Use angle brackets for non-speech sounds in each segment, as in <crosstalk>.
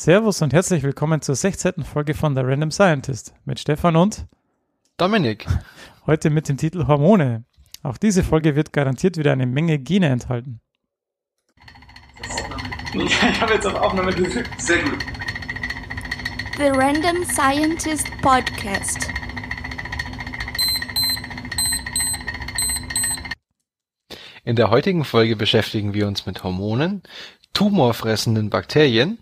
Servus und herzlich willkommen zur 16. Folge von The Random Scientist mit Stefan und Dominik. <laughs> Heute mit dem Titel Hormone. Auch diese Folge wird garantiert wieder eine Menge Gene enthalten. Ich habe jetzt auf Aufnahme gedrückt. Sehr gut. The Random Scientist Podcast. In der heutigen Folge beschäftigen wir uns mit Hormonen, tumorfressenden Bakterien,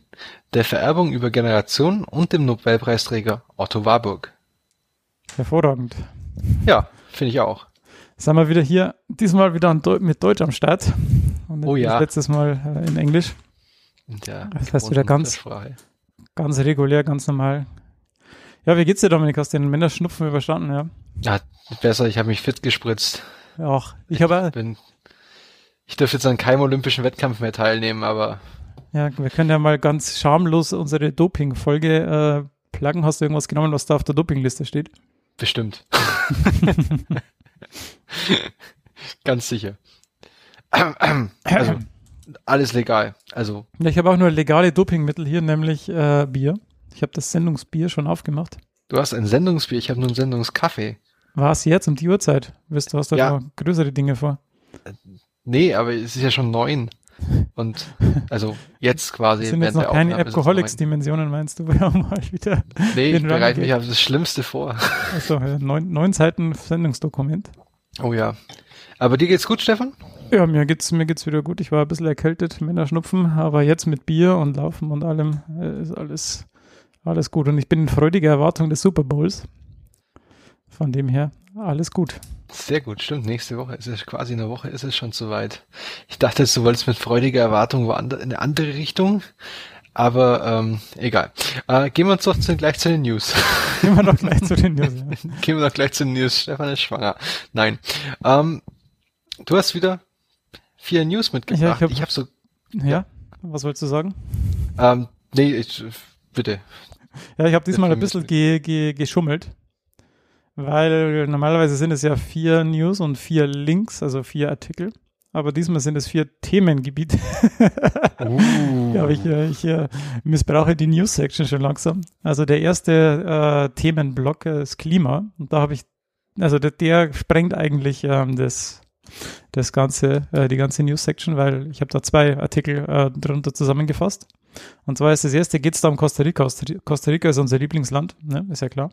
der Vererbung über Generationen und dem Nobelpreisträger Otto Warburg. Hervorragend. Ja, finde ich auch. Sind wir wieder hier, diesmal wieder mit Deutsch am Start. Und Oh ja. Letztes Mal äh, in Englisch. Der Das heißt wieder ganz-. Ganz regulär, ganz normal. Ja, wie geht's dir, Dominik? Hast du den Männerschnupfen überstanden? Ja. Ja, besser, ich habe mich fit gespritzt. Auch. Ich habe, Bin, ich dürfte jetzt an keinem olympischen Wettkampf mehr teilnehmen, aber ja, wir können ja mal ganz schamlos unsere Doping-Folge äh, pluggen. Hast du irgendwas genommen, was da auf der Dopingliste steht? bestimmt. <laughs> Ganz sicher. Also, alles legal. Also, Ja, ich habe auch nur legale Dopingmittel hier, nämlich äh, Bier. Ich habe das Sendungsbier schon aufgemacht. du hast ein Sendungsbier, ich habe nur einen Sendungskaffee. War es jetzt um die Uhrzeit? Wisst du, hast da Ja. größere Dinge vor? Nee, aber es ist ja schon neun. Und also jetzt <laughs> quasi. Das sind jetzt noch keine Alcoholics-Dimensionen, meinst du? <laughs> Wir haben mal wieder. Nee, ich bereite mich auf das Schlimmste vor. <laughs> ja, neun, neun Seiten Sendungsdokument. Oh ja. Aber dir geht's gut, Stefan? Ja, mir geht's, mir geht's wieder gut. Ich war ein bisschen erkältet, Männerschnupfen, aber jetzt mit Bier und Laufen und allem äh, ist alles, alles gut. Und ich bin in freudiger Erwartung des Super Bowls. Von dem her, alles gut. Sehr gut, stimmt. Nächste Woche ist es quasi eine Woche, ist es schon soweit. Ich dachte, du wolltest mit freudiger Erwartung woanders in eine andere Richtung. Aber ähm, egal. Äh, gehen wir uns doch zu, gleich zu den News. <laughs> Gehen wir doch gleich zu den News. <laughs> Gehen wir doch gleich zu den News. Stefan ist schwanger. Nein. Ähm, du hast wieder vier News mitgebracht. Ja, ich hab- habe so. Ja, was wolltest du sagen? Ähm, nee, ich, bitte. Ja, ich habe diesmal ein bisschen ge, ge, geschummelt, weil normalerweise sind es ja vier News und vier Links, also vier Artikel. Aber diesmal sind es vier Themengebiete. <laughs> Uh. Ja, aber ich, äh, ich äh, missbrauche die News-Section schon langsam. Also der erste äh, Themenblock ist Klima. Und da habe ich, also der, der sprengt eigentlich ähm, das, das ganze, äh, die ganze News-Section, weil ich habe da zwei Artikel äh, drunter zusammengefasst. Und zwar ist das erste, geht es da um Costa Rica. Costa- Costa Rica ist unser Lieblingsland, ne? ist ja klar.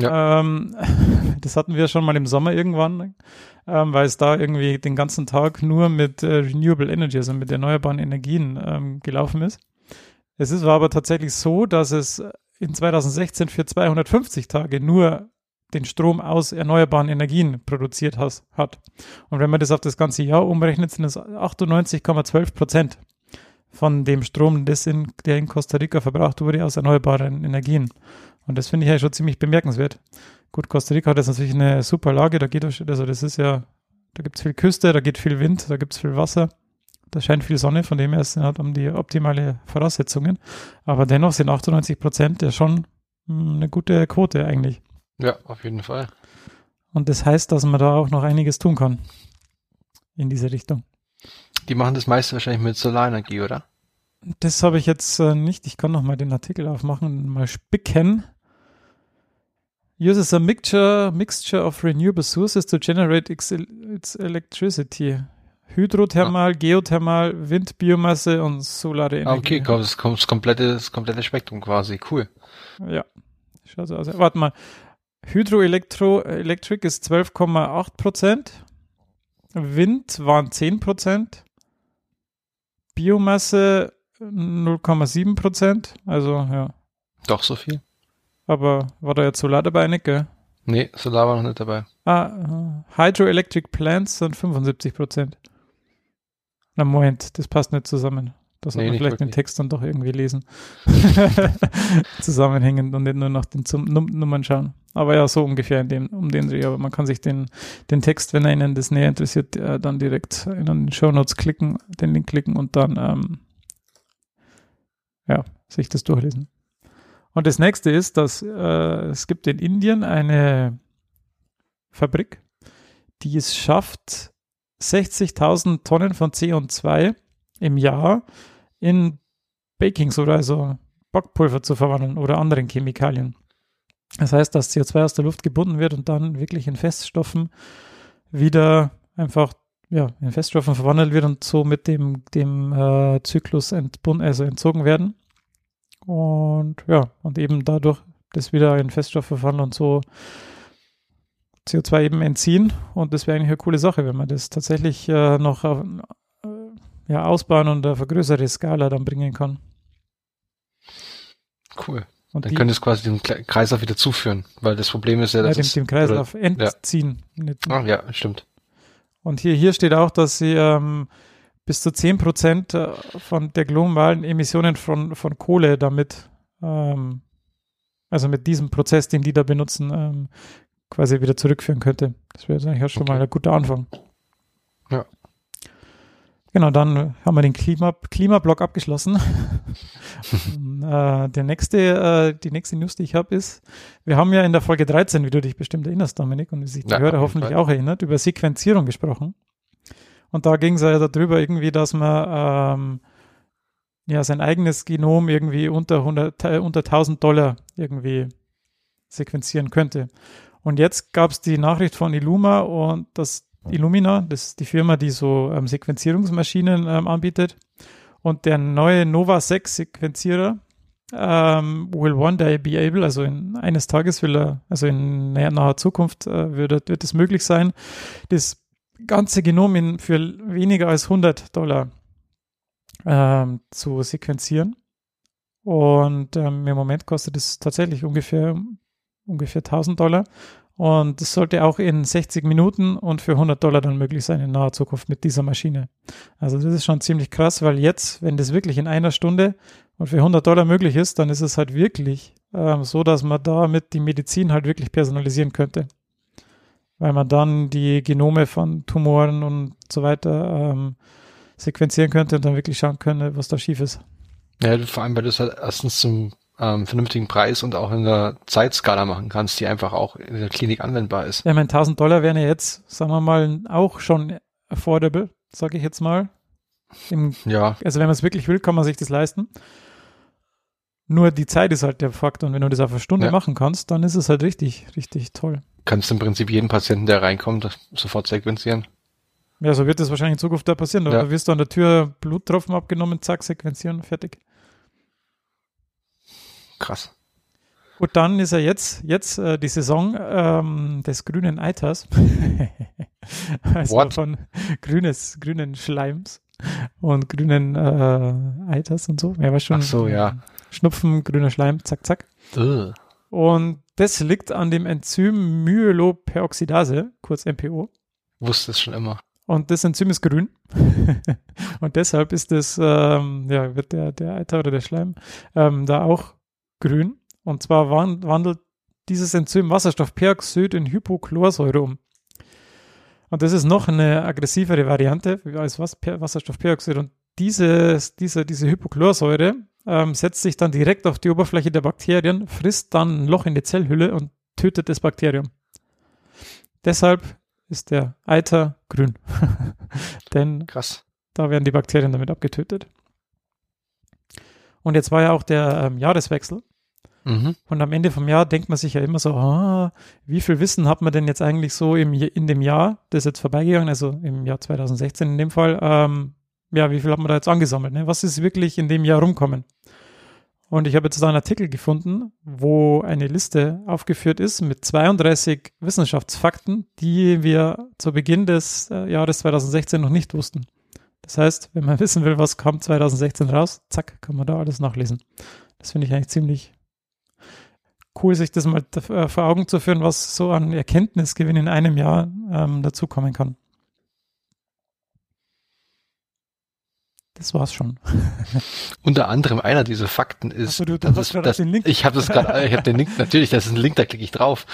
Ähm, <laughs> das hatten wir schon mal im Sommer irgendwann, ähm, weil es da irgendwie den ganzen Tag nur mit äh, Renewable Energy, also mit erneuerbaren Energien ähm, gelaufen ist. Es ist, war aber tatsächlich so, dass es in 2016 für 250 Tage nur den Strom aus erneuerbaren Energien produziert has, hat. Und wenn man das auf das ganze Jahr umrechnet, sind es 98,12 Prozent von dem Strom, in, der in Costa Rica verbraucht wurde, aus erneuerbaren Energien. Und das finde ich ja schon ziemlich bemerkenswert. Gut, Costa Rica hat jetzt natürlich eine super Lage, da geht also das ist ja, da gibt es viel Küste, da geht viel Wind, da gibt es viel Wasser, da scheint viel Sonne, von dem her es hat um die optimale Voraussetzungen. Aber dennoch sind 98 Prozent ja schon mh, eine gute Quote eigentlich. Ja, auf jeden Fall. Und das heißt, dass man da auch noch einiges tun kann in diese Richtung. Die machen das meiste wahrscheinlich mit Solarenergie, oder? Das habe ich jetzt äh, nicht. Ich kann noch mal den Artikel aufmachen mal spicken. Uses a mixture, mixture of renewable sources to generate its, electricity. Hydrothermal, Geothermal, Wind, Biomasse und solare Ah, Energie. okay, kommt das, kommt das komplette, das komplette Spektrum quasi. Cool. Ja, schaut so aus. Warte mal. Hydroelektro Electric ist 12,8 Prozent. Wind waren 10 Prozent. Biomasse 0,7 Prozent. Also, ja. Doch so viel? Aber war da jetzt Solar dabei, nicht, gell? Nee, Solar war noch nicht dabei. Ah, äh, Hydroelectric Plants sind 75 Prozent. Na, Moment, das passt nicht zusammen. Das soll Nee, man vielleicht den. Text dann doch irgendwie lesen. <laughs> Zusammenhängend und nicht nur nach den Zum Num Nummern schauen. Aber ja, so ungefähr in dem, um den Dreh. Aber man kann sich den, den Text, wenn er Ihnen das näher interessiert, äh, dann direkt in den Show Notes klicken, den Link klicken und dann ähm, ja, sich das durchlesen. Und das nächste ist, dass äh, es gibt in Indien eine Fabrik, die es schafft, 60.000 Tonnen von CO2 im Jahr in Baking Soda, also Backpulver zu verwandeln oder anderen Chemikalien. Das heißt, dass CO2 aus der Luft gebunden wird und dann wirklich in Feststoffen wieder einfach ja, in Feststoffen verwandelt wird und so mit dem, dem äh, Zyklus entbunden, also entzogen werden. Und ja, und eben dadurch das wieder in Feststoffe verwandeln und so CO2 eben entziehen. Und das wäre eigentlich eine coole Sache, wenn man das tatsächlich äh, noch auf, äh, ja, ausbauen und auf eine größere Skala dann bringen kann. Cool. Und dann könnte es quasi den Kreislauf wieder zuführen, weil das Problem ist ja, dass ja, dem, dem Kreislauf oder, entziehen. Ja. Ach, ja, stimmt. Und hier, hier steht auch, dass sie ähm, bis zu 10 Prozent äh, von der globalen Emissionen von, von Kohle damit, ähm, also mit diesem Prozess, den die da benutzen, ähm, quasi wieder zurückführen könnte. Das wäre eigentlich auch schon okay. mal ein guter Anfang. Ja. Genau, dann haben wir den Klima, Klimablock abgeschlossen. <laughs> äh, der nächste, äh, die nächste News, die ich habe, ist, wir haben ja in der Folge 13, wie du dich bestimmt erinnerst, Dominik, und wie sich die ja, Hörer hoffentlich Fall. auch erinnert, über Sequenzierung gesprochen. Und da ging es ja darüber irgendwie, dass man ähm, ja sein eigenes Genom irgendwie unter 100, äh, unter 1000 Dollar irgendwie sequenzieren könnte. Und jetzt gab es die Nachricht von Illuma und das Illumina, das ist die Firma, die so ähm, Sequenzierungsmaschinen ähm, anbietet. Und der neue Nova 6 Sequenzierer ähm, will one day be able, also in eines Tages will er, also in naher, Zukunft äh, wird, wird es möglich sein, das ganze Genom in, für weniger als 100 Dollar ähm, zu sequenzieren. Und ähm, im Moment kostet es tatsächlich ungefähr ungefähr 1000 Dollar. Und das sollte auch in 60 Minuten und für 100 Dollar dann möglich sein in naher Zukunft mit dieser Maschine. Also das ist schon ziemlich krass, weil jetzt, wenn das wirklich in einer Stunde und für 100 Dollar möglich ist, dann ist es halt wirklich ähm, so, dass man damit die Medizin halt wirklich personalisieren könnte. Weil man dann die Genome von Tumoren und so weiter ähm, sequenzieren könnte und dann wirklich schauen könnte, was da schief ist. Ja, vor allem, weil du es halt erstens zum ähm, vernünftigen Preis und auch in der Zeitskala machen kannst, die einfach auch in der Klinik anwendbar ist. Ja, ich meine, 1000 Dollar wären ja jetzt, sagen wir mal, auch schon affordable, sage ich jetzt mal. Im, ja. Also wenn man es wirklich will, kann man sich das leisten. Nur die Zeit ist halt der Faktor und wenn du das auf eine Stunde ja. machen kannst, dann ist es halt richtig, richtig toll. Kannst du im Prinzip jeden Patienten, der reinkommt, sofort sequenzieren. Ja, so wird das wahrscheinlich in Zukunft da passieren. Da ja. wirst du an der Tür Bluttropfen abgenommen, zack, sequenzieren, fertig. Krass. Gut, dann ist er jetzt, jetzt äh, die Saison ähm, des grünen Eiters. <laughs> also What? von grünes, grünen Schleims und grünen äh, Eiters und so. Ja, war schon. Ach so, ja. Schnupfen, grüner Schleim, zack, zack. Ugh. Und das liegt an dem Enzym Myeloperoxidase, kurz MPO. Wusste es schon immer. Und das Enzym ist grün. <laughs> und deshalb ist das, ähm, ja, wird der, der Eiter oder der Schleim ähm, da auch grün. Und zwar wandelt dieses Enzym Wasserstoffperoxid in Hypochlorsäure um. Und das ist noch eine aggressivere Variante als Wasserstoffperoxid. Und dieses, diese, diese Hypochlorsäure ähm, setzt sich dann direkt auf die Oberfläche der Bakterien, frisst dann ein Loch in die Zellhülle und tötet das Bakterium. Deshalb ist der Eiter grün. <laughs> Denn Krass. da werden die Bakterien damit abgetötet. Und jetzt war ja auch der ähm, Jahreswechsel. Mhm. Und am Ende vom Jahr denkt man sich ja immer so, ah, wie viel Wissen hat man denn jetzt eigentlich so im, in dem Jahr, das ist jetzt vorbeigegangen, also im Jahr 2016 in dem Fall, ähm, ja, wie viel hat man da jetzt angesammelt? Ne? Was ist wirklich in dem Jahr rumkommen? Und ich habe jetzt einen Artikel gefunden, wo eine Liste aufgeführt ist mit 32 Wissenschaftsfakten, die wir zu Beginn des äh, Jahres 2016 noch nicht wussten. Das heißt, wenn man <laughs> wissen will, was kam 2016 raus, zack, kann man da alles nachlesen. Das finde ich eigentlich ziemlich cool, sich das mal äh, vor Augen zu führen, was so an Erkenntnisgewinn in einem Jahr ähm, dazukommen kann. Das war's schon. Unter anderem einer dieser Fakten ist, du, du das, das, ich habe das gerade, ich habe den Link, natürlich, das ist ein Link, da klicke ich drauf.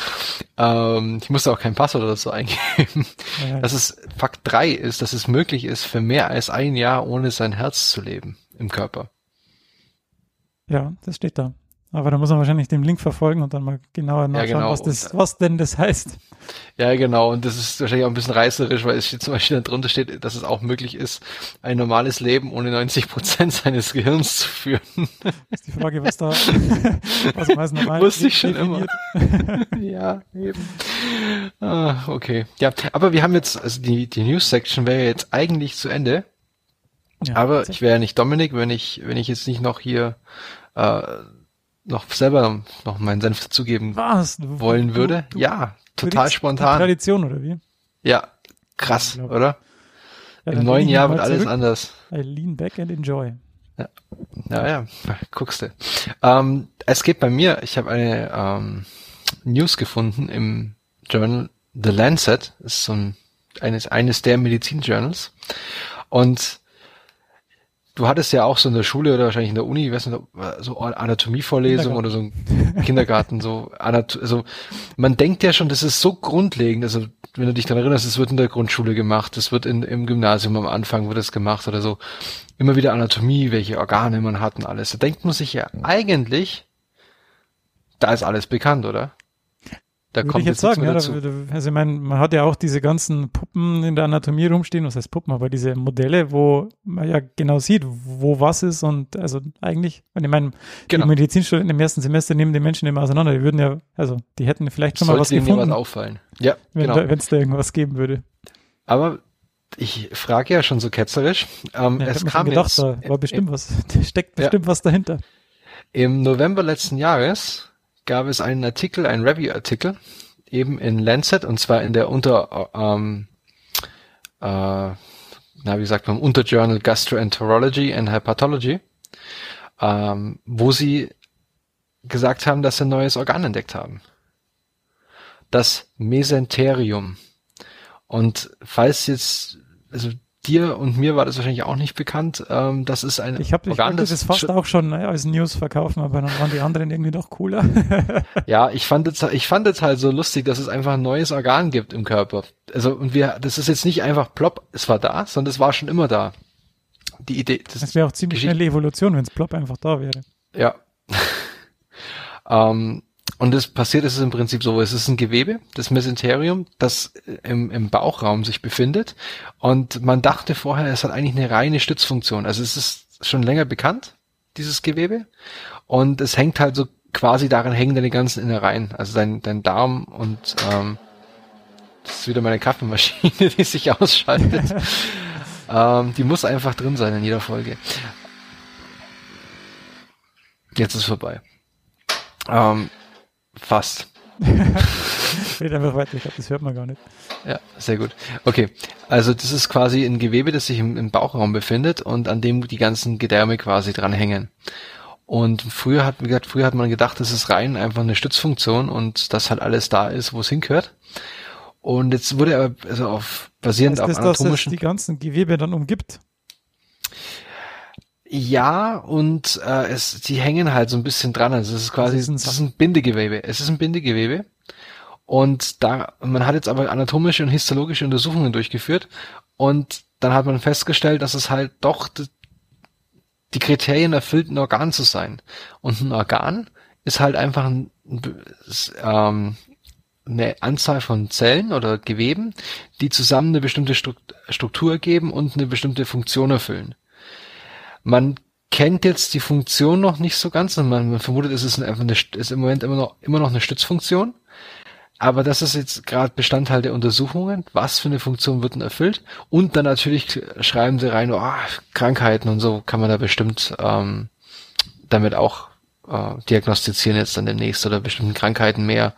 Ähm, ich musste auch kein Passwort oder so eingeben. Ja, dass es Fakt drei ist, dass es möglich ist, für mehr als ein Jahr ohne sein Herz zu leben im Körper. Ja, das steht da. Aber da muss man wahrscheinlich den Link verfolgen und dann mal genauer nachschauen, genau. was, das, was denn das heißt. Ja, genau. Und das ist wahrscheinlich auch ein bisschen reißerisch, weil es steht zum Beispiel drunter steht, dass es auch möglich ist, ein normales Leben ohne 90 Prozent <laughs> seines Gehirns zu führen. Ist die Frage, was da, <laughs> was als normal Wusste ich schon definiert. <laughs> ja, eben. Ah, okay. Ja, aber wir haben jetzt, also die, die News-Section wäre jetzt eigentlich zu Ende. Ja, aber ich wäre ja nicht Dominik, wenn ich, wenn ich jetzt nicht noch hier äh, noch selber noch meinen Senf dazugeben was? Du- wollen du- würde. du ja, total spontan. Tradition, oder wie? Ja, krass, Unglaublich. oder? Ja, Im neuen Jahr wird alles zurück. anders. I lean back and enjoy. Ja, ja, guckst du. Ähm, es geht bei mir, ich habe eine ähm, News gefunden im Journal The Lancet, das ist so ein, eines, eines der Medizin-Journals. Und du hattest ja auch so in der Schule oder wahrscheinlich in der Uni, ich weiß nicht, ob, äh, so Anatomievorlesung oder so ein Kindergarten, so Anat also man denkt ja schon, das ist so grundlegend, also wenn du dich daran erinnerst, es wird in der Grundschule gemacht, es wird in, im Gymnasium am Anfang wird es gemacht oder so. Immer wieder Anatomie, welche Organe man hat und alles. Da denkt man sich ja eigentlich, da ist alles bekannt, oder? Da Würde kommt ich jetzt sagen, ja. dazu. Da, also ich meine, man hat ja auch diese ganzen Puppen in der Anatomie rumstehen, was heißt Puppen, aber diese Modelle, wo man ja genau sieht, wo was ist und also eigentlich, und ich meine, Genau. die Medizinstudenten im ersten Semester nehmen die Menschen immer auseinander, die würden ja, also die hätten vielleicht schon mal was Sollte gefunden, jemand auffallen. Ja, wenn genau. es da irgendwas geben würde. Aber ich frage ja schon so ketzerisch. Ähm, Ja, es kam gedacht, jetzt da war bestimmt was, <laughs> da steckt Ja. bestimmt was dahinter. im November letzten Jahres gab es einen Artikel, einen Review-Artikel, eben in Lancet, und zwar in der Unter, ähm, äh, na, wie sagt man, Unterjournal Gastroenterology and Hepatology, ähm, wo sie gesagt haben, dass sie ein neues Organ entdeckt haben. Das Mesenterium. Und falls jetzt, also dir und mir war das wahrscheinlich auch nicht bekannt, ähm, das ist ein Ich habe ich Organ, wollte das fast auch schon äh, als News verkaufen, aber dann waren die anderen irgendwie doch cooler. <laughs> Ja, ich fand es, ich fand es halt so lustig, dass es einfach ein neues Organ gibt im Körper. Also, und wir, das ist jetzt nicht einfach plopp, es war da, sondern es war schon immer da. Die Idee, das, Das wäre auch ziemlich Geschichte- schnelle Evolution, wenn es plopp einfach da wäre. ja. <laughs> ähm, und das passiert ist es im Prinzip so, es ist ein Gewebe, das Mesenterium, das im, im Bauchraum sich befindet. Und man dachte vorher, es hat eigentlich eine reine Stützfunktion. Also es ist schon länger bekannt, dieses Gewebe. Und es hängt halt so quasi daran hängen deine ganzen Innereien. Also dein, dein Darm und ähm, das ist wieder meine Kaffeemaschine, <laughs> die sich ausschaltet. <laughs> ähm, die muss einfach drin sein in jeder Folge. Jetzt ist vorbei. Ähm, fast. Red einfach weiter, ich glaube, das hört man gar nicht. Ja, sehr gut. Okay, also das ist quasi ein Gewebe, das sich im, im Bauchraum befindet und an dem die ganzen Gedärme quasi dranhängen. Und früher hat, wie gesagt, früher hat man gedacht, das ist rein einfach eine Stützfunktion und dass halt alles da ist, wo es hingehört. Und jetzt wurde er also auf basierend Heißt auf das, dass es anatomischen die ganzen Gewebe dann umgibt? Ja, und äh, es, die hängen halt so ein bisschen dran. Also es ist quasi, Das ist ein es ist ein Bindegewebe. Es ist ein Bindegewebe. Und da, man hat jetzt aber anatomische und histologische Untersuchungen durchgeführt und dann hat man festgestellt, dass es halt doch d- die Kriterien erfüllt, ein Organ zu sein. Und ein Organ ist halt einfach ein, ähm, eine Anzahl von Zellen oder Geweben, die zusammen eine bestimmte Strukt- Struktur ergeben und eine bestimmte Funktion erfüllen. Man kennt jetzt die Funktion noch nicht so ganz und man, vermutet, es ist eine, ist im Moment immer noch, immer noch eine Stützfunktion. Aber das ist jetzt gerade Bestandteil der Untersuchungen. Was für eine Funktion wird denn erfüllt? Und dann natürlich schreiben sie rein, oh, Krankheiten und so kann man da bestimmt ähm, damit auch äh, diagnostizieren jetzt dann demnächst oder bestimmten Krankheiten mehr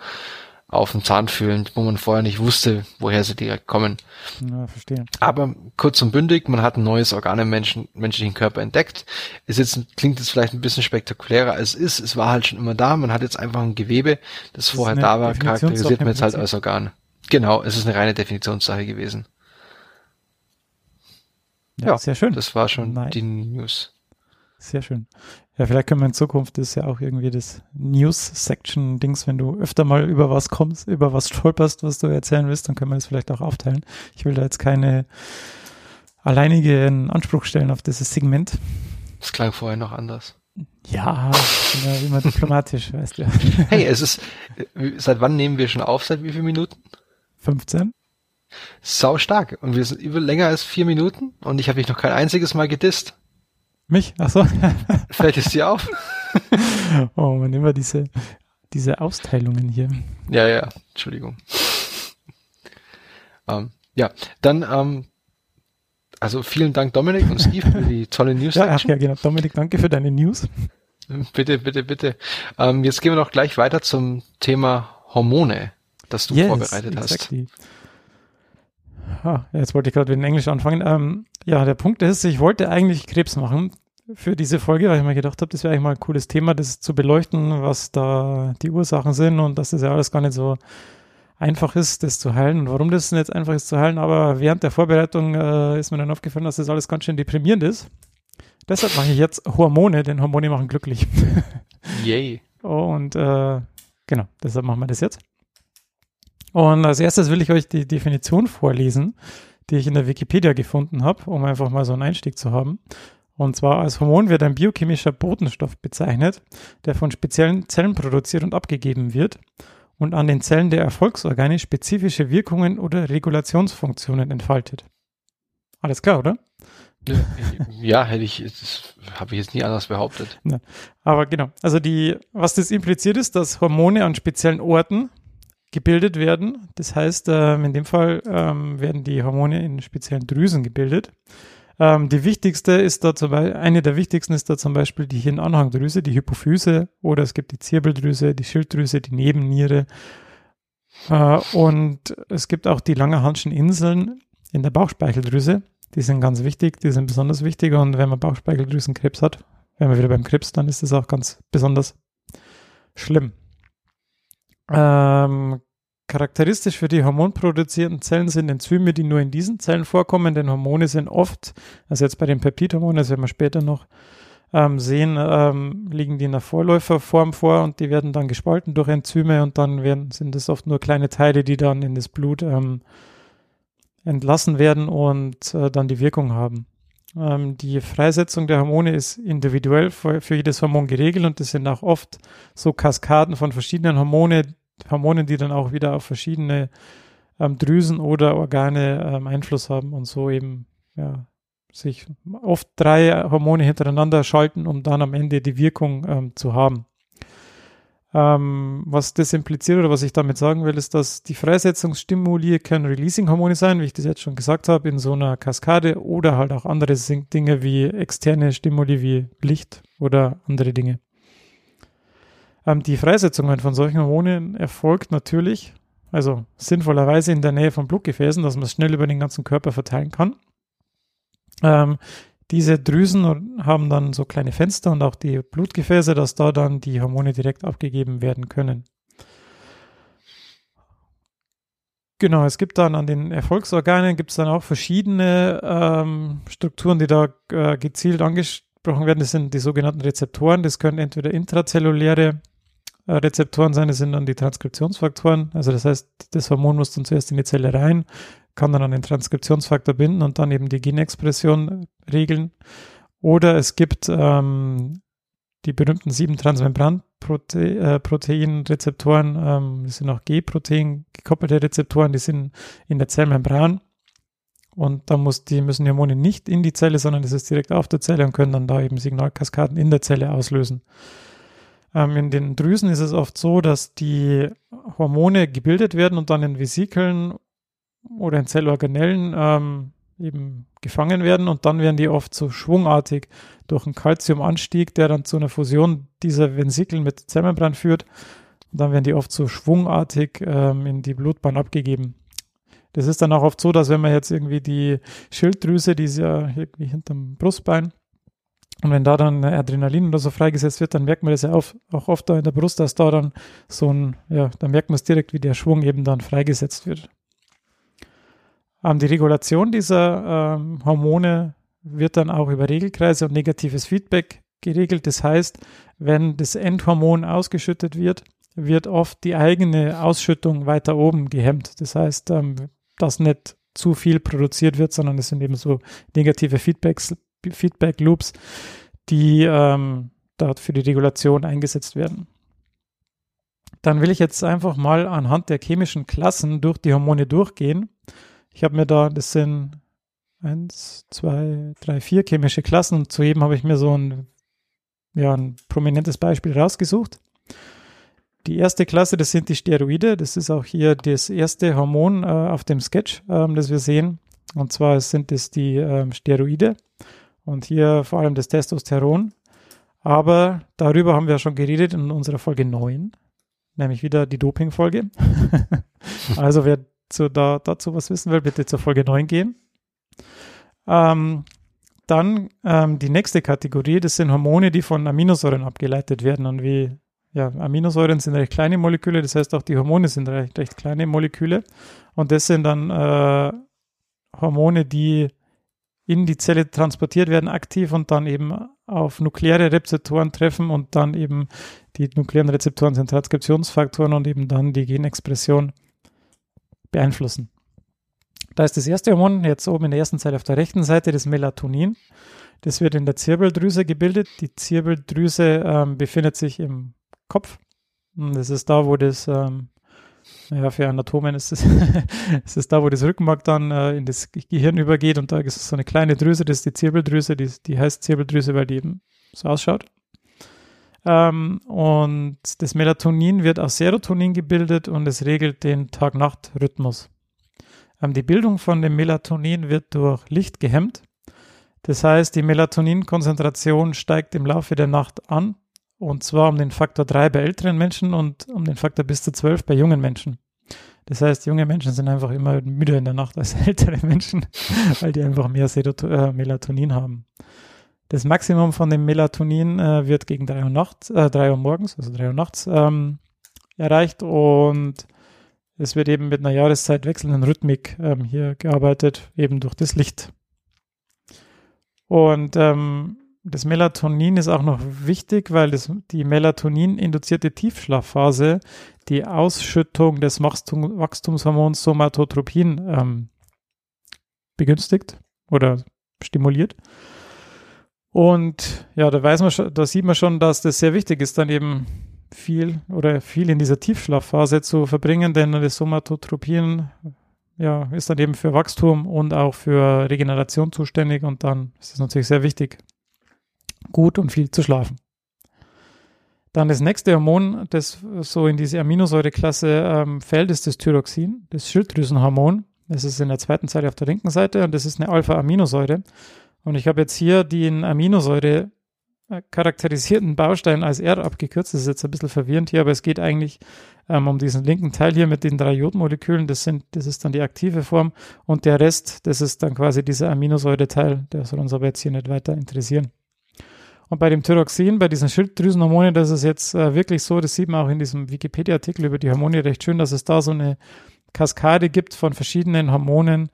auf dem Zahn fühlen, wo man vorher nicht wusste, woher sie direkt kommen. Ja, verstehe. Aber kurz und bündig, man hat ein neues Organ im Menschen, menschlichen Körper entdeckt. Ist jetzt, klingt jetzt vielleicht ein bisschen spektakulärer als es ist. Es war halt schon immer da. Man hat jetzt einfach ein Gewebe, das, ist vorher da war, charakterisiert man jetzt halt als Organ. Genau, es ist eine reine Definitionssache gewesen. Ja, Ja, sehr schön. Das war schon Nice. die News. Sehr schön. Ja, vielleicht können wir in Zukunft, das ist ja auch irgendwie das News-Section-Dings, wenn du öfter mal über was kommst, über was stolperst, was du erzählen willst, dann können wir das vielleicht auch aufteilen. Ich will da jetzt keine alleinigen Anspruch stellen auf dieses Segment. Das klang vorher noch anders. Ja, ich bin ja immer diplomatisch, weißt du. <laughs> Hey, es ist, seit wann nehmen wir schon auf? Seit wie vielen Minuten? 15? Sau stark. Und wir sind über länger als vier Minuten und ich habe dich noch kein einziges Mal gedisst. Mich? Ach so. <laughs> Fällt es dir auf? <laughs> oh, man immer diese, diese Austeilungen hier. Ja, ja, Entschuldigung. ähm, ja, dann, ähm, also vielen Dank Dominik und Steve für die tolle News. <laughs> Ja, ach ja, genau. Dominik, danke für deine News. Bitte, bitte, bitte. Ähm, jetzt gehen wir noch gleich weiter zum Thema Hormone, das du yes, vorbereitet exactly. hast. Ah, jetzt wollte ich gerade wieder in Englisch anfangen. Ähm, ja, der Punkt ist, ich wollte eigentlich Krebs machen für diese Folge, weil ich mir gedacht habe, das wäre eigentlich mal ein cooles Thema, das zu beleuchten, was da die Ursachen sind und dass das ja alles gar nicht so einfach ist, das zu heilen und warum das nicht einfach ist zu heilen. Aber während der Vorbereitung äh, ist mir dann aufgefallen, dass das alles ganz schön deprimierend ist. Deshalb mache ich jetzt Hormone, denn Hormone machen glücklich. <laughs> Yay. Und äh, genau, deshalb machen wir das jetzt. Und als erstes will ich euch die Definition vorlesen, die ich in der Wikipedia gefunden habe, um einfach mal so einen Einstieg zu haben. Und zwar als Hormon wird ein biochemischer Botenstoff bezeichnet, der von speziellen Zellen produziert und abgegeben wird und an den Zellen der Erfolgsorgane spezifische Wirkungen oder Regulationsfunktionen entfaltet. Alles klar, oder? Ja, hätte ich, das habe ich jetzt nie anders behauptet. Aber genau, also die, was das impliziert ist, dass Hormone an speziellen Orten gebildet werden. Das heißt, ähm, in dem Fall ähm, werden die Hormone in speziellen Drüsen gebildet. Ähm, die wichtigste ist da zum Beispiel, eine der wichtigsten ist da zum Beispiel die Hirnanhangdrüse, die Hypophyse oder es gibt die Zirbeldrüse, die Schilddrüse, die Nebenniere. Äh, und es gibt auch die Langerhanschen Inseln in der Bauchspeicheldrüse. Die sind ganz wichtig, die sind besonders wichtig und wenn man Bauchspeicheldrüsenkrebs hat, wenn man wieder beim Krebs, dann ist das auch ganz besonders schlimm. Ähm, Charakteristisch für die hormonproduzierenden Zellen sind Enzyme, die nur in diesen Zellen vorkommen, denn Hormone sind oft, also jetzt bei den Peptidhormonen, das werden wir später noch ähm, sehen, ähm, liegen die in der Vorläuferform vor und die werden dann gespalten durch Enzyme und dann werden, sind es oft nur kleine Teile, die dann in das Blut ähm, entlassen werden und äh, dann die Wirkung haben. Ähm, die Freisetzung der Hormone ist individuell für, für jedes Hormon geregelt und es sind auch oft so Kaskaden von verschiedenen Hormonen, Hormonen, die dann auch wieder auf verschiedene ähm, Drüsen oder Organe ähm, Einfluss haben und so eben ja, sich oft drei Hormone hintereinander schalten, um dann am Ende die Wirkung ähm, zu haben. Ähm, was das impliziert oder was ich damit sagen will, ist, dass die Freisetzungsstimuli können Releasing-Hormone sein, wie ich das jetzt schon gesagt habe, in so einer Kaskade oder halt auch andere Dinge wie externe Stimuli wie Licht oder andere Dinge. Ähm, die Freisetzung von solchen Hormonen erfolgt natürlich, also sinnvollerweise in der Nähe von Blutgefäßen, dass man es schnell über den ganzen Körper verteilen kann. Ähm, diese Drüsen haben dann so kleine Fenster und auch die Blutgefäße, dass da dann die Hormone direkt abgegeben werden können. Genau, es gibt dann an den Erfolgsorganen gibt es dann auch verschiedene ähm, Strukturen, die da äh, gezielt angesprochen werden. Das sind die sogenannten Rezeptoren. Das können entweder intrazelluläre Rezeptoren sein, das sind dann die Transkriptionsfaktoren. Also das heißt, das Hormon muss dann zuerst in die Zelle rein, kann dann an den Transkriptionsfaktor binden und dann eben die Genexpression regeln. Oder es gibt ähm, die berühmten sieben Transmembran-Proteinrezeptoren, äh, ähm, das sind auch G-Protein gekoppelte Rezeptoren, die sind in der Zellmembran. Und da muss, die müssen die Hormone nicht in die Zelle, sondern das ist direkt auf der Zelle und können dann da eben Signalkaskaden in der Zelle auslösen. Ähm, in den Drüsen ist es oft so, dass die Hormone gebildet werden und dann in Vesikeln oder in Zellorganellen ähm, eben gefangen werden und dann werden die oft so schwungartig durch einen Calciumanstieg, der dann zu einer Fusion dieser Vesikeln mit Zellmembran führt. Und dann werden die oft so schwungartig ähm, in die Blutbahn abgegeben. Das ist dann auch oft so, dass wenn man jetzt irgendwie die Schilddrüse, die ist ja irgendwie hinterm Brustbein, und wenn da dann Adrenalin oder so freigesetzt wird, dann merkt man das ja auch, auch oft da in der Brust, dass da dann so ein, ja, dann merkt man es direkt, wie der Schwung eben dann freigesetzt wird. Ähm, die Regulation dieser ähm, Hormone wird dann auch über Regelkreise und negatives Feedback geregelt. Das heißt, wenn das Endhormon ausgeschüttet wird, wird oft die eigene Ausschüttung weiter oben gehemmt. Das heißt, ähm, dass nicht zu viel produziert wird, sondern es sind eben so negative Feedbacks, Feedback Loops, die ähm, dort für die Regulation eingesetzt werden. Dann will ich jetzt einfach mal anhand der chemischen Klassen durch die Hormone durchgehen. Ich habe mir da, das sind eins, zwei, drei, vier chemische Klassen und zu jedem habe ich mir so ein, ja, ein prominentes Beispiel rausgesucht. Die erste Klasse, das sind die Steroide. Das ist auch hier das erste Hormon äh, auf dem Sketch, ähm, das wir sehen. Und zwar sind es die ähm, Steroide und hier vor allem das Testosteron. Aber darüber haben wir schon geredet in unserer Folge 9, nämlich wieder die Doping-Folge. <laughs> also wer zu, da, dazu was wissen will, bitte zur Folge 9 gehen. Ähm, dann ähm, die nächste Kategorie, das sind Hormone, die von Aminosäuren abgeleitet werden. Und wie, ja, Aminosäuren sind recht kleine Moleküle, das heißt auch die Hormone sind recht, recht kleine Moleküle. Und das sind dann äh, Hormone, die in die Zelle transportiert werden, aktiv und dann eben auf nukleare Rezeptoren treffen und dann eben die nuklearen Rezeptoren sind Transkriptionsfaktoren und eben dann die Genexpression beeinflussen. Da ist das erste Hormon jetzt oben in der ersten Zeile auf der rechten Seite, das Melatonin. Das wird in der Zirbeldrüse gebildet. Die Zirbeldrüse ähm, befindet sich im Kopf. Das ist da, wo das, ähm, ja, für Anatomen ist es, <laughs> das ist da, wo das Rückenmark dann äh, in das Gehirn übergeht und da ist so eine kleine Drüse, das ist die Zirbeldrüse, die, die heißt Zirbeldrüse, weil die eben so ausschaut. Ähm, und das Melatonin wird aus Serotonin gebildet und es regelt den Tag-Nacht-Rhythmus. Ähm, die Bildung von dem Melatonin wird durch Licht gehemmt. Das heißt, die Melatoninkonzentration steigt im Laufe der Nacht an und zwar um den Faktor 3 bei älteren Menschen und um den Faktor bis zu 12 bei jungen Menschen. Das heißt, junge Menschen sind einfach immer müde in der Nacht als <laughs> ältere Menschen, weil die einfach mehr Seroto äh, Melatonin haben. Das Maximum von dem Melatonin äh, wird gegen 3 Uhr, nachts, äh, 3 Uhr morgens, also 3 Uhr nachts, ähm, erreicht und es wird eben mit einer Jahreszeit wechselnden Rhythmik ähm, hier gearbeitet, eben durch das Licht. Und ähm, das Melatonin ist auch noch wichtig, weil das, die Melatonin-induzierte Tiefschlafphase die Ausschüttung des Wachstum, Wachstumshormons Somatotropin ähm, begünstigt oder stimuliert. Und ja, da weiß man schon, da sieht man schon, dass das sehr wichtig ist, dann eben viel oder viel in dieser Tiefschlafphase zu verbringen, denn das Somatotropin ja, ist dann eben für Wachstum und auch für Regeneration zuständig und dann ist es natürlich sehr wichtig, gut und viel zu schlafen. Dann das nächste Hormon, das so in diese Aminosäureklasse ähm, fällt, ist das Thyroxin, das Schilddrüsenhormon. Das ist in der zweiten Seite auf der linken Seite und das ist eine Alpha-Aminosäure. Und ich habe jetzt hier den Aminosäure äh, charakterisierten Baustein als R abgekürzt. Das ist jetzt ein bisschen verwirrend hier, aber es geht eigentlich ähm, um diesen linken Teil hier mit den drei Jodmolekülen. Das sind, das ist dann die aktive Form und der Rest, das ist dann quasi dieser Aminosäureteil. Der soll uns aber jetzt hier nicht weiter interessieren. Und bei dem Thyroxin, bei diesen Schilddrüsenhormonen, das ist jetzt äh, wirklich so, das sieht man auch in diesem Wikipedia-Artikel über die Hormone recht schön, dass es da so eine Kaskade gibt von verschiedenen Hormonen,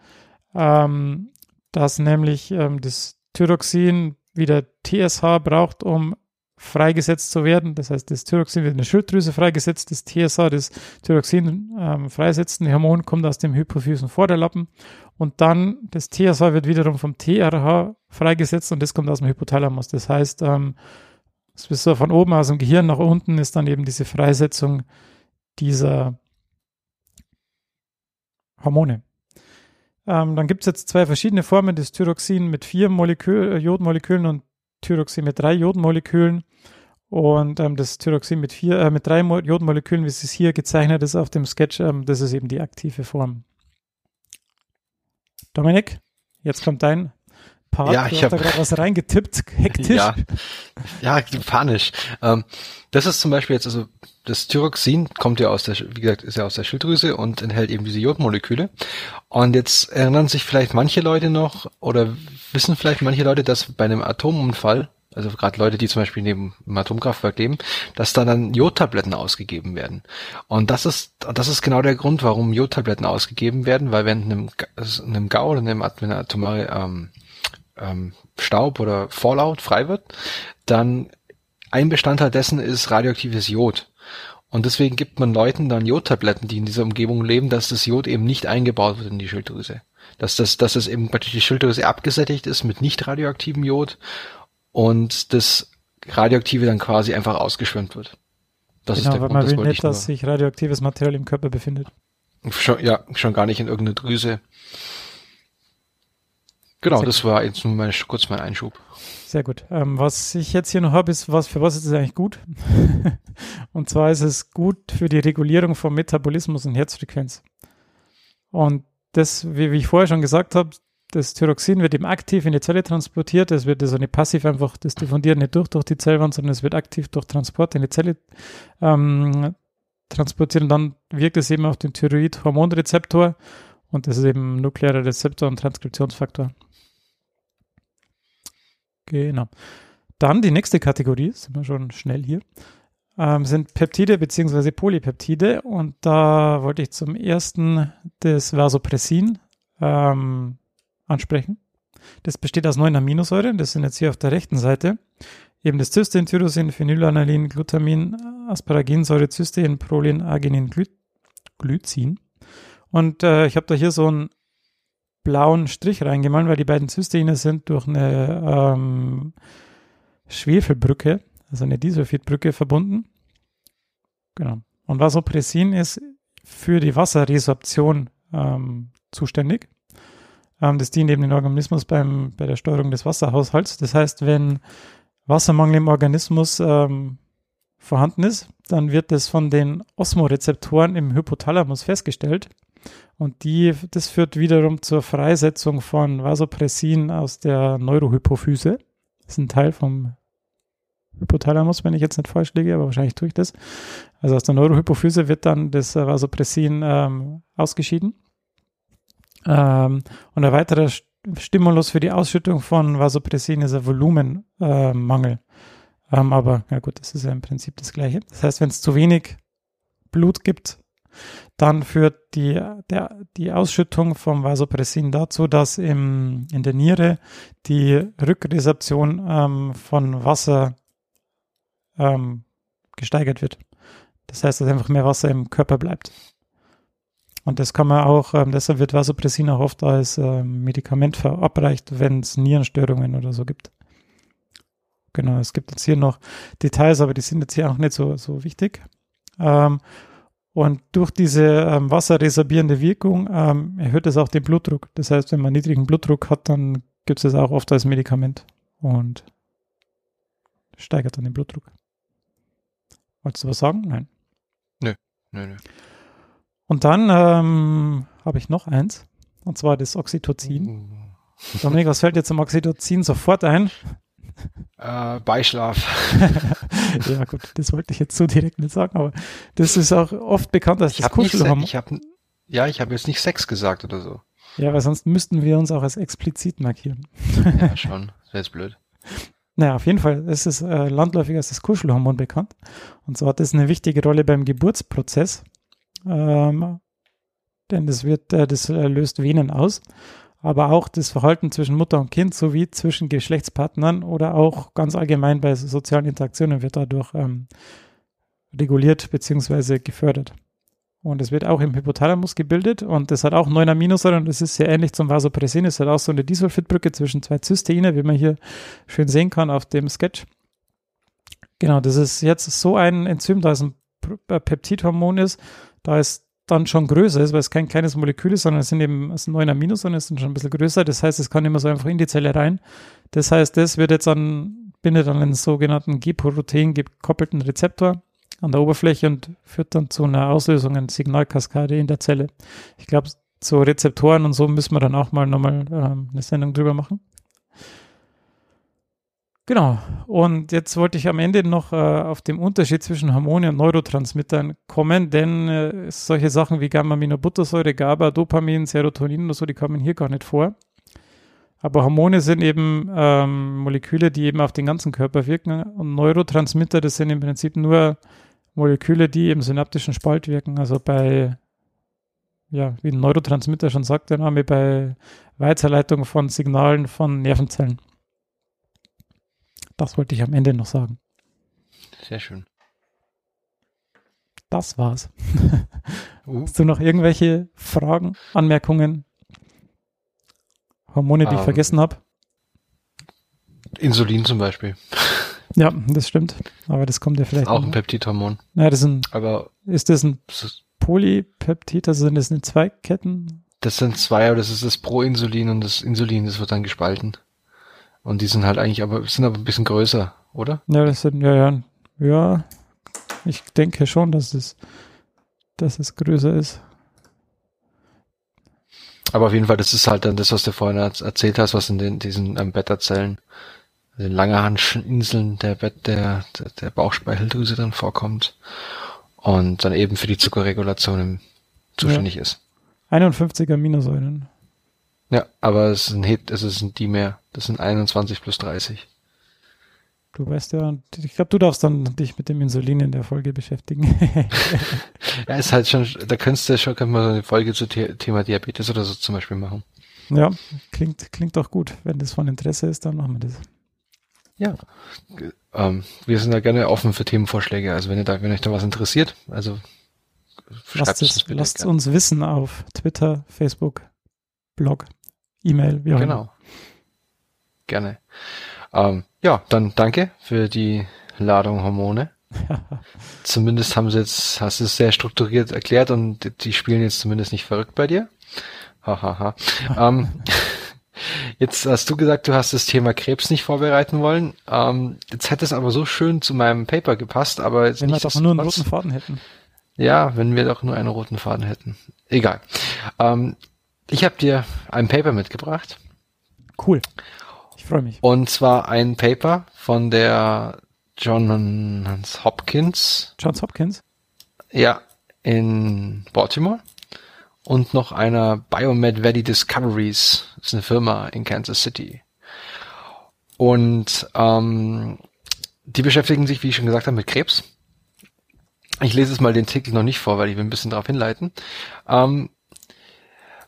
ähm, dass nämlich ähm, das Thyroxin wieder TSH braucht, um freigesetzt zu werden. Das heißt, das Thyroxin wird in der Schilddrüse freigesetzt, das TSH, das Thyroxin ähm, freisetzende Hormon, kommt aus dem Hypophysen Vorderlappen und dann das TSH wird wiederum vom TRH freigesetzt und das kommt aus dem Hypothalamus. Das heißt, ähm, es ist so von oben aus dem Gehirn nach unten ist dann eben diese Freisetzung dieser Hormone. Ähm, dann gibt es jetzt zwei verschiedene Formen des Thyroxin mit vier Molekül, äh, Jodmolekülen und Thyroxin mit drei Jodmolekülen. Und ähm, das Thyroxin mit vier, äh, mit drei Jodmolekülen, wie es hier gezeichnet ist auf dem Sketch, ähm, das ist eben die aktive Form. Dominik, jetzt kommt dein Part. Ja, du ich hast hab, da gerade was reingetippt, <laughs> hektisch. Ja, ja panisch. Ähm, das ist zum Beispiel jetzt, also das Thyroxin kommt ja aus der, wie gesagt, ist ja aus der Schilddrüse und enthält eben diese Jodmoleküle. Und jetzt erinnern sich vielleicht manche Leute noch oder wissen vielleicht manche Leute, dass bei einem Atomunfall, also gerade Leute, die zum Beispiel neben dem Atomkraftwerk leben, dass da dann Jodtabletten ausgegeben werden. Und das ist, das ist genau der Grund, warum Jodtabletten ausgegeben werden, weil wenn einem, einem GAU oder einem, wenn atomare ähm, ähm, Staub oder Fallout frei wird, dann ein Bestandteil dessen ist radioaktives Jod. Und deswegen gibt man Leuten dann Jodtabletten, die in dieser Umgebung leben, dass das Jod eben nicht eingebaut wird in die Schilddrüse. Dass das, dass das eben praktisch die Schilddrüse abgesättigt ist mit nicht radioaktivem Jod und das Radioaktive dann quasi einfach ausgeschwemmt wird. Das genau, ist der weil Grund, man will nicht, dass sich radioaktives Material im Körper befindet. Schon, ja, schon gar nicht in irgendeiner Drüse. Genau, das war jetzt nur meine, kurz mein Einschub. Sehr gut. Ähm, was ich jetzt hier noch habe, ist, was, für was ist es eigentlich gut? <laughs> und zwar ist es gut für die Regulierung von Metabolismus und Herzfrequenz. Und das, wie, wie ich vorher schon gesagt habe, das Thyroxin wird eben aktiv in die Zelle transportiert. Es wird also nicht passiv einfach das Diffundieren nicht durch, durch die Zellwand, sondern es wird aktiv durch Transport in die Zelle ähm, transportiert und dann wirkt es eben auf den Thyroid-Hormonrezeptor und das ist eben nuklearer Rezeptor und Transkriptionsfaktor. Genau. Dann die nächste Kategorie, sind wir schon schnell hier, ähm, sind Peptide bzw. Polypeptide und da wollte ich zum ersten das Vasopressin ähm, ansprechen. Das besteht aus neun Aminosäuren, das sind jetzt hier auf der rechten Seite. Eben das Cystein, Tyrosin, Phenylanalin, Glutamin, Asparaginsäure, Cystein, Prolin, Arginin, Gly Glycin. Und äh, ich habe da hier so einen blauen Strich reingemalt, weil die beiden Cysteine sind durch eine ähm, Schwefelbrücke, also eine Disulfidbrücke verbunden. Genau. Und Vasopressin ist für die Wasserresorption ähm, zuständig. Ähm, das dient eben den Organismus beim, bei der Steuerung des Wasserhaushalts. Das heißt, wenn Wassermangel im Organismus ähm, vorhanden ist, dann wird das von den Osmorezeptoren im Hypothalamus festgestellt. Und die, das führt wiederum zur Freisetzung von Vasopressin aus der Neurohypophyse. Das ist ein Teil vom Hypothalamus, wenn ich jetzt nicht falsch liege, aber wahrscheinlich tue ich das. Also aus der Neurohypophyse wird dann das Vasopressin ähm, ausgeschieden. Ähm, und ein weiterer Stimulus für die Ausschüttung von Vasopressin ist ein Volumenmangel. Äh, ähm, aber ja gut, das ist ja im Prinzip das Gleiche. Das heißt, wenn es zu wenig Blut gibt, dann führt die, der, die Ausschüttung vom Vasopressin dazu, dass im, in der Niere die Rückresorption ähm, von Wasser ähm, gesteigert wird. Das heißt, dass einfach mehr Wasser im Körper bleibt. Und das kann man auch, ähm, deshalb wird Vasopressin auch oft als ähm, Medikament verabreicht, wenn es Nierenstörungen oder so gibt. Genau, es gibt jetzt hier noch Details, aber die sind jetzt hier auch nicht so, so wichtig. Ähm, und durch diese ähm, wasserresorbierende Wirkung ähm, erhöht es auch den Blutdruck. Das heißt, wenn man niedrigen Blutdruck hat, dann gibt es es auch oft als Medikament und steigert dann den Blutdruck. Wolltest du was sagen? Nein. Nö, nö, nö. Und dann ähm, habe ich noch eins, und zwar das Oxytocin. Uh. Dominik, was fällt dir zum Oxytocin sofort ein? Äh, Beischlaf. <laughs> <laughs> ja, gut, das wollte ich jetzt so direkt nicht sagen, aber das ist auch oft bekannt als ich das Kuschelhormon. Ich hab, ja, ich habe jetzt nicht Sex gesagt oder so. Ja, weil sonst müssten wir uns auch als explizit markieren. ja, <laughs> schon. Das jetzt blöd. Naja, auf jeden Fall ist es äh, landläufig als das Kuschelhormon bekannt. Und zwar hat es eine wichtige Rolle beim Geburtsprozess. Ähm, denn das wird, äh, das äh, löst Venen aus. Aber auch das Verhalten zwischen Mutter und Kind sowie zwischen Geschlechtspartnern oder auch ganz allgemein bei sozialen Interaktionen wird dadurch ähm, reguliert bzw. gefördert. Und es wird auch im Hypothalamus gebildet und das hat auch neun Aminosäuren und das ist sehr ähnlich zum Vasopressin. Es hat auch so eine Disulfidbrücke zwischen zwei Cysteine, wie man hier schön sehen kann auf dem Sketch. Genau, das ist jetzt so ein Enzym, da es ein Peptidhormon ist, da es dann schon größer ist, weil es kein kleines Molekül ist, sondern es sind eben es sind neun Aminosäuren, es sind schon ein bisschen größer. Das heißt, es kann immer so einfach in die Zelle rein. Das heißt, das wird jetzt an, bindet an einen sogenannten G-Protein gekoppelten Rezeptor an der Oberfläche und führt dann zu einer Auslösung, einer Signalkaskade in der Zelle. Ich glaube, zu Rezeptoren und so müssen wir dann auch mal nochmal ähm, eine Sendung drüber machen. Genau. Und jetzt wollte ich am Ende noch äh, auf den Unterschied zwischen Hormone und Neurotransmittern kommen, denn äh, solche Sachen wie Gamma-Aminobuttersäure, GABA, Dopamin, Serotonin und so, die kommen hier gar nicht vor. Aber Hormone sind eben ähm, Moleküle, die eben auf den ganzen Körper wirken. Und Neurotransmitter, das sind im Prinzip nur Moleküle, die im synaptischen Spalt wirken. Also bei, ja, wie ein Neurotransmitter schon sagt der Name, bei Weiterleitung von Signalen von Nervenzellen. Das wollte ich am Ende noch sagen. Sehr schön. Das war's. <laughs> Uh. Hast du noch irgendwelche Fragen, Anmerkungen, Hormone, die um, ich ähm. vergessen habe? Insulin zum Beispiel. <laughs> Ja, das stimmt. Aber das kommt ja vielleicht. Auch ein. Peptidhormon. Ja, das ist ein, Aber ist das ein Polypeptid, also sind das eine Zweiketten? das sind zwei, aber das ist das Proinsulin und das Insulin, das wird dann gespalten. Und die sind halt eigentlich aber, sind aber ein bisschen größer, oder? Ja, das sind, ja, ja, ja. Ich denke schon, dass es, dass es größer ist. Aber auf jeden Fall, das ist halt dann das, was du vorhin erz- erzählt hast, was in den, diesen ähm, Beta-Zellen, den Langerhansinseln der, Bet- der, der, der Bauchspeicheldrüse dann vorkommt und dann eben für die Zuckerregulation zuständig ist. 51 Aminosäuren. Ja, aber es ist ein Het, es ist ein Dimer. Das sind 21 plus 30. Du weißt ja, ich glaube, du darfst dann dich mit dem Insulin in der Folge beschäftigen. <laughs> Ja, ist halt schon, da könntest du schon, könnte man so eine Folge zu The Thema Diabetes oder so zum Beispiel machen. ja, klingt, klingt doch gut. Wenn das von Interesse ist, dann machen wir das. Ja. Ähm, wir sind da gerne offen für Themenvorschläge. Also wenn ihr da, wenn euch da was interessiert, also Lasst, es lasst uns wissen auf Twitter, Facebook, Blog, E-Mail, wie auch immer. Genau. Gerne. Ähm, ja, dann danke für die Ladung Hormone. <laughs> Zumindest haben sie jetzt, hast du es sehr strukturiert erklärt und die- die spielen jetzt zumindest nicht verrückt bei dir. Hahaha. <laughs> ähm, <laughs> jetzt hast du gesagt, du hast das Thema Krebs nicht vorbereiten wollen. Ähm, jetzt hätte es aber so schön zu meinem Paper gepasst, aber jetzt Wenn wir nicht doch nur einen roten Faden hätten. ja, wenn wir doch nur einen roten Faden hätten. Egal. Ähm, ich habe dir ein Paper mitgebracht. Cool. Ich freue mich. Und zwar ein Paper von der Johns Hopkins, Johns Hopkins. ja, in Baltimore. Und noch einer Biomed Valley Discoveries. Das ist eine Firma in Kansas City. Und ähm, die beschäftigen sich, wie ich schon gesagt habe, mit Krebs. Ich lese jetzt mal den Titel noch nicht vor, weil ich will ein bisschen darauf hinleiten. Ähm,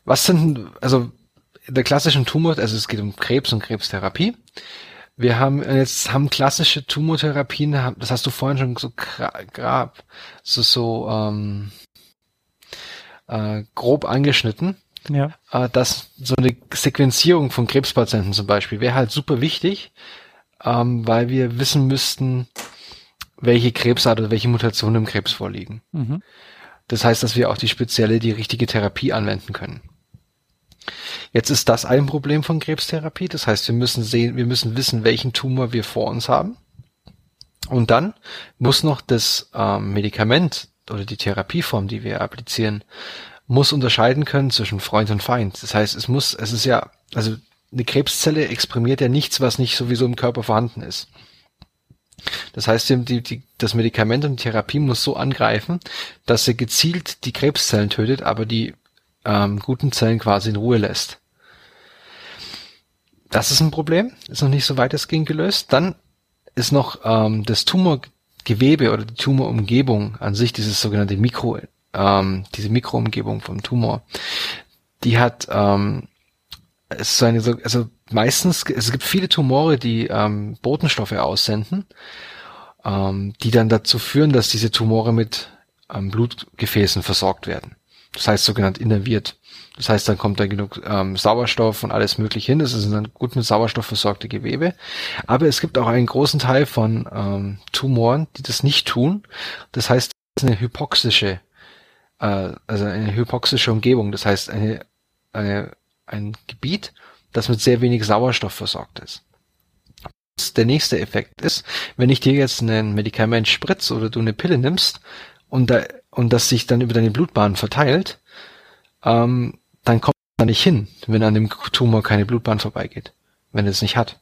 was sind, also in der klassischen Tumor, also es geht um Krebs und Krebstherapie. Wir haben jetzt haben klassische Tumortherapien, das hast du vorhin schon so gra- grab, so so ähm, äh, grob angeschnitten Ja. äh, dass so eine Sequenzierung von Krebspatienten zum Beispiel wäre halt super wichtig, ähm, weil wir wissen müssten, welche Krebsart oder welche Mutationen im Krebs vorliegen. Mhm. Das heißt, dass wir auch die spezielle, die richtige Therapie anwenden können. Jetzt ist das ein Problem von Krebstherapie. Das heißt, wir müssen sehen, wir müssen wissen, welchen Tumor wir vor uns haben. Und dann muss noch das ähm, Medikament oder die Therapieform, die wir applizieren, muss unterscheiden können zwischen Freund und Feind. Das heißt, es muss, es ist ja, also eine Krebszelle exprimiert ja nichts, was nicht sowieso im Körper vorhanden ist. Das heißt, die, die, das Medikament und die Therapie muss so angreifen, dass sie gezielt die Krebszellen tötet, aber die ähm, guten Zellen quasi in Ruhe lässt. Das ist ein Problem, ist noch nicht so weitestgehend gelöst. Dann ist noch ähm, das Tumorgewebe oder die Tumorumgebung an sich, dieses sogenannte Mikro, ähm, diese Mikroumgebung vom Tumor, die hat ähm, es ist eine, so- also meistens, es gibt viele Tumore, die ähm, Botenstoffe aussenden, ähm, die dann dazu führen, dass diese Tumore mit ähm, Blutgefäßen versorgt werden. Das heißt sogenannt innerviert. Das heißt, dann kommt da genug ähm, Sauerstoff und alles mögliche hin. Das sind dann gut mit Sauerstoff versorgte Gewebe. Aber es gibt auch einen großen Teil von ähm, Tumoren, die das nicht tun. Das heißt, es ist eine hypoxische, äh, also eine hypoxische Umgebung. Das heißt, eine, eine, ein Gebiet, das mit sehr wenig Sauerstoff versorgt ist. Der nächste Effekt ist, wenn ich dir jetzt ein Medikament spritze oder du eine Pille nimmst und, da, und das sich dann über deine Blutbahn verteilt, ähm, dann kommt man nicht hin, wenn an dem Tumor keine Blutbahn vorbeigeht, wenn es nicht hat.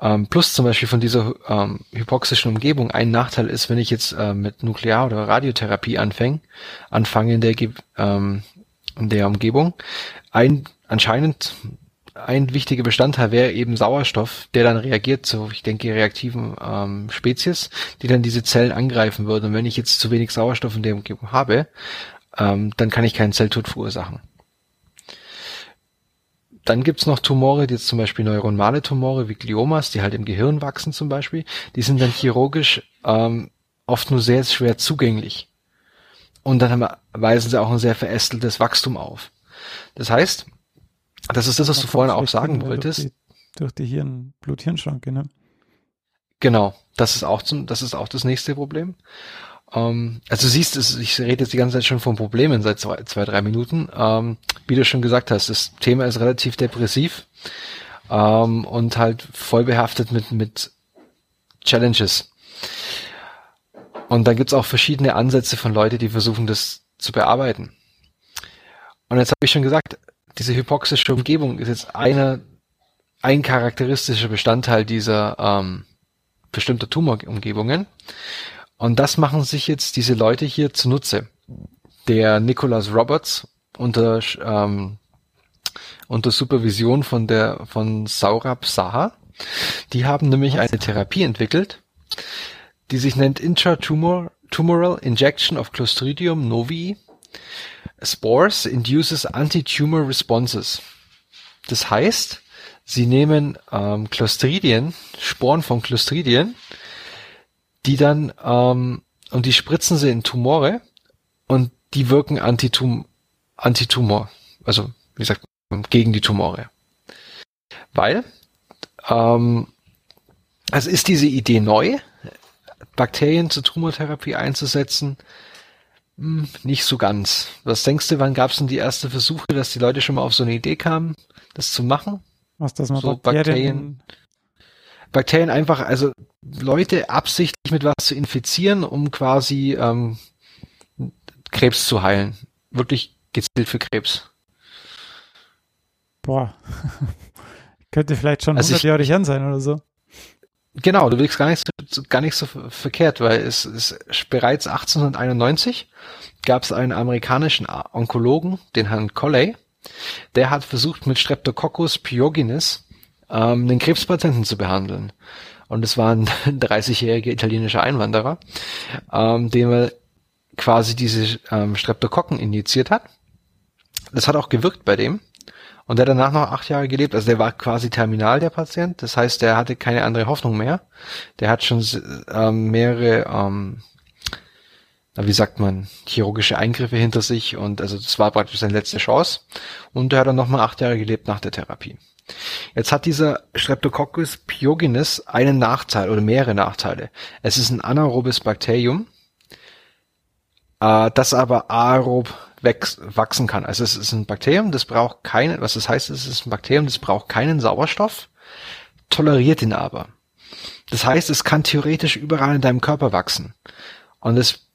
Ähm, plus zum Beispiel von dieser ähm, hypoxischen Umgebung ein Nachteil ist, wenn ich jetzt äh, mit Nuklear- oder Radiotherapie anfange, anfange in der, ähm, in der Umgebung, ein anscheinend ein wichtiger Bestandteil wäre eben Sauerstoff, der dann reagiert zu, ich denke, reaktiven ähm, Spezies, die dann diese Zellen angreifen würden. Und wenn ich jetzt zu wenig Sauerstoff in der Umgebung habe, ähm, dann kann ich keinen Zelltod verursachen. Dann gibt's noch Tumore, die jetzt zum Beispiel neuronale Tumore wie Gliomas, die halt im Gehirn wachsen zum Beispiel, die sind dann chirurgisch ähm, oft nur sehr schwer zugänglich. Und dann haben, weisen sie auch ein sehr verästeltes Wachstum auf. Das heißt, das ist das, was du vorhin auch sagen wolltest. Durch die, durch die Hirn, Blut-Hirn-Schranke, ne? Genau, das ist auch zum, das ist auch das nächste Problem. Ähm, also du siehst, ich rede jetzt die ganze Zeit schon von Problemen seit zwei, zwei drei Minuten. Ähm, wie du schon gesagt hast, das Thema ist relativ depressiv ähm, und halt voll behaftet mit, mit Challenges. Und dann gibt's auch verschiedene Ansätze von Leuten, die versuchen, das zu bearbeiten. Und jetzt habe ich schon gesagt, diese hypoxische Umgebung ist jetzt einer, ein charakteristischer Bestandteil dieser ähm, bestimmter Tumorumgebungen. Und das machen sich jetzt diese Leute hier zunutze. Der Nicholas Roberts unter, ähm, unter Supervision von der von Saurabh Saha. Die haben nämlich eine Therapie entwickelt, die sich nennt Intratumoral Injection of Clostridium novi Spores induces anti-tumor responses. Das heißt, sie nehmen ähm, Clostridien, Sporen von Clostridien, die dann ähm, und die spritzen sie in Tumore und die wirken antitum antitumor, also wie gesagt gegen die Tumore, weil ähm, also ist diese Idee neu, Bakterien zur Tumortherapie einzusetzen, hm, nicht so ganz. Was denkst du, wann gab es denn die ersten Versuche, dass die Leute schon mal auf so eine Idee kamen, das zu machen? Was das mal so Bakterien, Bakterien, Bakterien einfach, also Leute absichtlich mit was zu infizieren, um quasi ähm, Krebs zu heilen. Wirklich gezielt für Krebs. Boah. <laughs> Könnte vielleicht schon also 100 Jahre hin sein oder so. Genau, du wirkst gar nicht so, gar nicht so verkehrt, weil es ist bereits 1891 gab es einen amerikanischen Onkologen, den Herrn Colley, der hat versucht mit Streptococcus pyogenes ähm, den Krebspatienten zu behandeln. Und es war ein <laughs> 30-jähriger italienischer Einwanderer, ähm, dem er quasi diese ähm, Streptokokken injiziert hat. Das hat auch gewirkt bei dem. Und der danach noch acht Jahre gelebt. Also der war quasi terminal, der Patient. Das heißt, der hatte keine andere Hoffnung mehr. Der hat schon ähm, mehrere, ähm, wie sagt man, chirurgische Eingriffe hinter sich. Und also das war praktisch seine letzte Chance. Und der hat dann nochmal acht Jahre gelebt nach der Therapie. Jetzt hat dieser Streptococcus pyogenes einen Nachteil oder mehrere Nachteile. Es ist ein anaerobes Bakterium, äh, das aber aerob wachsen kann. Also es ist ein Bakterium, das braucht keinen, was das heißt, es ist ein Bakterium, das braucht keinen Sauerstoff, toleriert ihn aber. Das heißt, es kann theoretisch überall in deinem Körper wachsen. Und es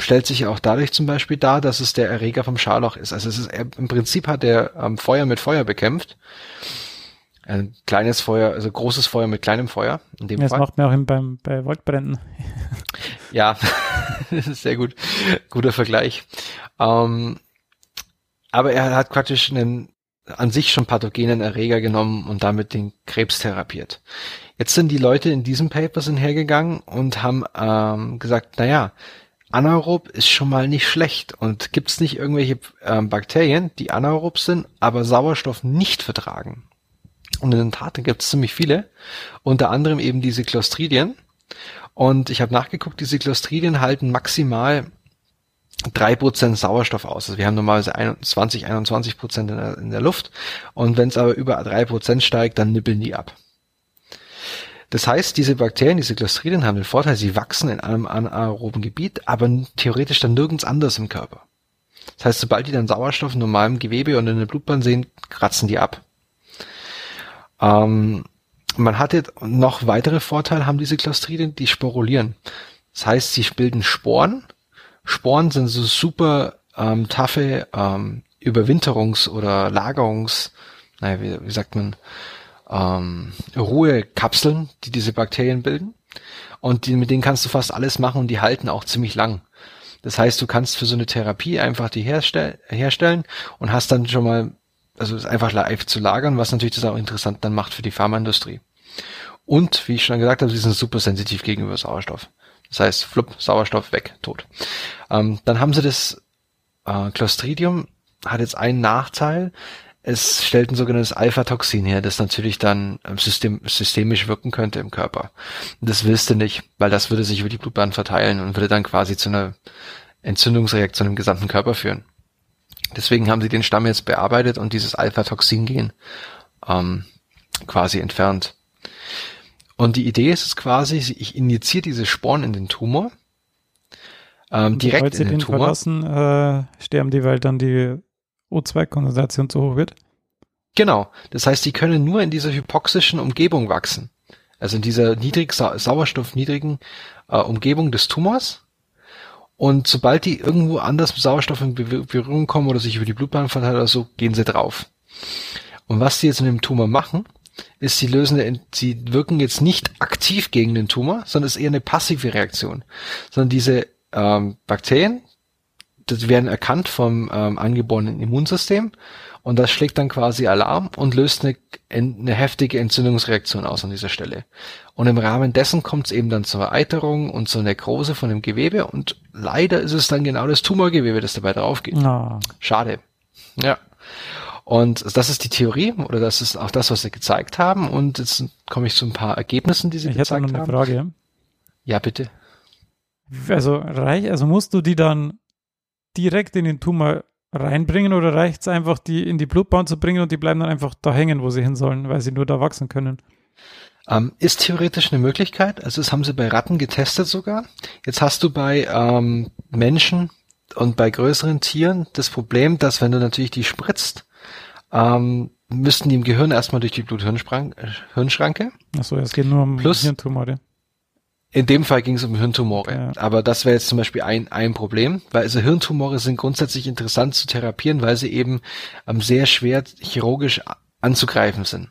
stellt sich auch dadurch zum Beispiel dar, dass es der Erreger vom Scharlauch ist. Also es ist im Prinzip hat er ähm, Feuer mit Feuer bekämpft. Ein kleines Feuer, also großes Feuer mit kleinem Feuer. In dem das Fall. macht man auch beim, bei Waldbränden. <laughs> ja, <laughs> sehr gut. Guter Vergleich. Ähm, aber er hat praktisch einen an sich schon pathogenen Erreger genommen und damit den Krebs therapiert. Jetzt sind die Leute in diesem Paper sind hergegangen und haben ähm, gesagt, naja, anaerob ist schon mal nicht schlecht und gibt es nicht irgendwelche ähm, Bakterien, die anaerob sind, aber Sauerstoff nicht vertragen. Und in der Tat gibt es ziemlich viele, unter anderem eben diese Clostridien. Und ich habe nachgeguckt, diese Clostridien halten maximal drei Prozent Sauerstoff aus. Also wir haben normalerweise 20, 21 Prozent in der, in der Luft. Und wenn es aber über drei Prozent steigt, dann nippeln die ab. Das heißt, diese Bakterien, diese Clostridien haben den Vorteil, sie wachsen in einem anaeroben Gebiet, aber theoretisch dann nirgends anders im Körper. Das heißt, sobald die dann Sauerstoff in normalem Gewebe und in der Blutbahn sehen, kratzen die ab. Ähm, man hatte noch weitere Vorteile, haben diese Clostridien, die sporulieren. Das heißt, sie bilden Sporen. Sporen sind so super ähm, taffe ähm, Überwinterungs- oder Lagerungs, naja, wie, wie sagt man, ähm, Ruhekapseln, die diese Bakterien bilden. Und die, mit denen kannst du fast alles machen und die halten auch ziemlich lang. Das heißt, du kannst für so eine Therapie einfach die herstell herstellen und hast dann schon mal, also es einfach live zu lagern, was natürlich das auch interessant dann macht für die Pharmaindustrie. Und, wie ich schon gesagt habe, sie sind super sensitiv gegenüber Sauerstoff. Das heißt, flupp, Sauerstoff weg, tot. Ähm, dann haben sie das äh, Clostridium, hat jetzt einen Nachteil, es stellt ein sogenanntes Alpha-Toxin her, das natürlich dann ähm, system, systemisch wirken könnte im Körper. Das willst du nicht, weil das würde sich über die Blutbahn verteilen und würde dann quasi zu einer Entzündungsreaktion im gesamten Körper führen. Deswegen haben sie den Stamm jetzt bearbeitet und dieses Alpha-Toxin-Gen ähm, quasi entfernt. Und die Idee ist es quasi, ich injiziere diese Sporen in den Tumor, ähm, direkt in den den Tumor. verlassen, äh, sterben die, weil dann die O2-Konzentration zu hoch wird. Genau. Das heißt, die können nur in dieser hypoxischen Umgebung wachsen. Also in dieser niedrig Sa sauerstoffniedrigen äh, Umgebung des Tumors. Und sobald die irgendwo anders mit Sauerstoff in Be- Berührung kommen oder sich über die Blutbahn verteilen oder so, gehen sie drauf. Und was die jetzt in dem Tumor machen, ist, sie lösen, sie wirken jetzt nicht aktiv gegen den Tumor, sondern es ist eher eine passive Reaktion. Sondern diese ähm, Bakterien, das werden erkannt vom ähm, angeborenen Immunsystem und das schlägt dann quasi Alarm und löst eine, eine heftige Entzündungsreaktion aus an dieser Stelle. Und im Rahmen dessen kommt es eben dann zur Eiterung und zur Nekrose von dem Gewebe und leider ist es dann genau das Tumorgewebe, das dabei draufgeht. Ah, Schade. Ja. Und das ist die Theorie oder das ist auch das, was sie gezeigt haben. Und jetzt komme ich zu ein paar Ergebnissen, die sie ich hätte noch gezeigt eine haben. Frage. Ja, bitte. Also reich, also musst du die dann direkt in den Tumor reinbringen oder reicht es einfach, die in die Blutbahn zu bringen und die bleiben dann einfach da hängen, wo sie hin sollen, weil sie nur da wachsen können? Ähm, ist theoretisch eine Möglichkeit. Also das haben sie bei Ratten getestet sogar. Jetzt hast du bei ähm, Menschen und bei größeren Tieren das Problem, dass wenn du natürlich die spritzt, ähm, müssten die im Gehirn erstmal durch die Blut-Hirn-Schranke. Achso, es geht nur um Plus- Hirntumore. In dem Fall ging es um Hirntumore. Ja. Aber das wäre jetzt zum Beispiel ein, ein Problem, weil also Hirntumore sind grundsätzlich interessant zu therapieren, weil sie eben ähm, sehr schwer chirurgisch anzugreifen sind.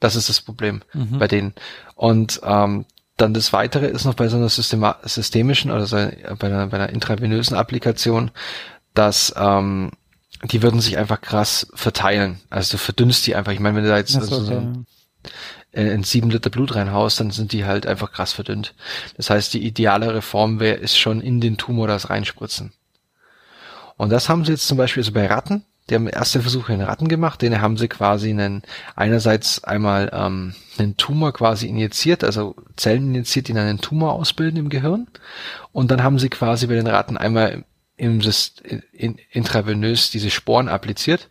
Das ist das Problem Mhm. bei denen. Und ähm, dann das Weitere ist noch bei so einer Systema systemischen oder so, bei, einer, bei einer intravenösen Applikation, dass ähm, die würden sich einfach krass verteilen. Also du verdünnst die einfach. Ich meine, wenn du da jetzt also so okay. Äh, in sieben Liter Blut reinhaust, dann sind die halt einfach krass verdünnt. Das heißt, die idealere Form wäre, ist schon in den Tumor das reinspritzen. Und das haben sie jetzt zum Beispiel also bei Ratten, die haben erste Versuche in Ratten gemacht, denen haben sie quasi einen, einerseits einmal ähm, einen Tumor quasi injiziert, also Zellen injiziert, die dann einen Tumor ausbilden im Gehirn. Und dann haben sie quasi bei den Ratten einmal im in, intravenös diese Sporen appliziert.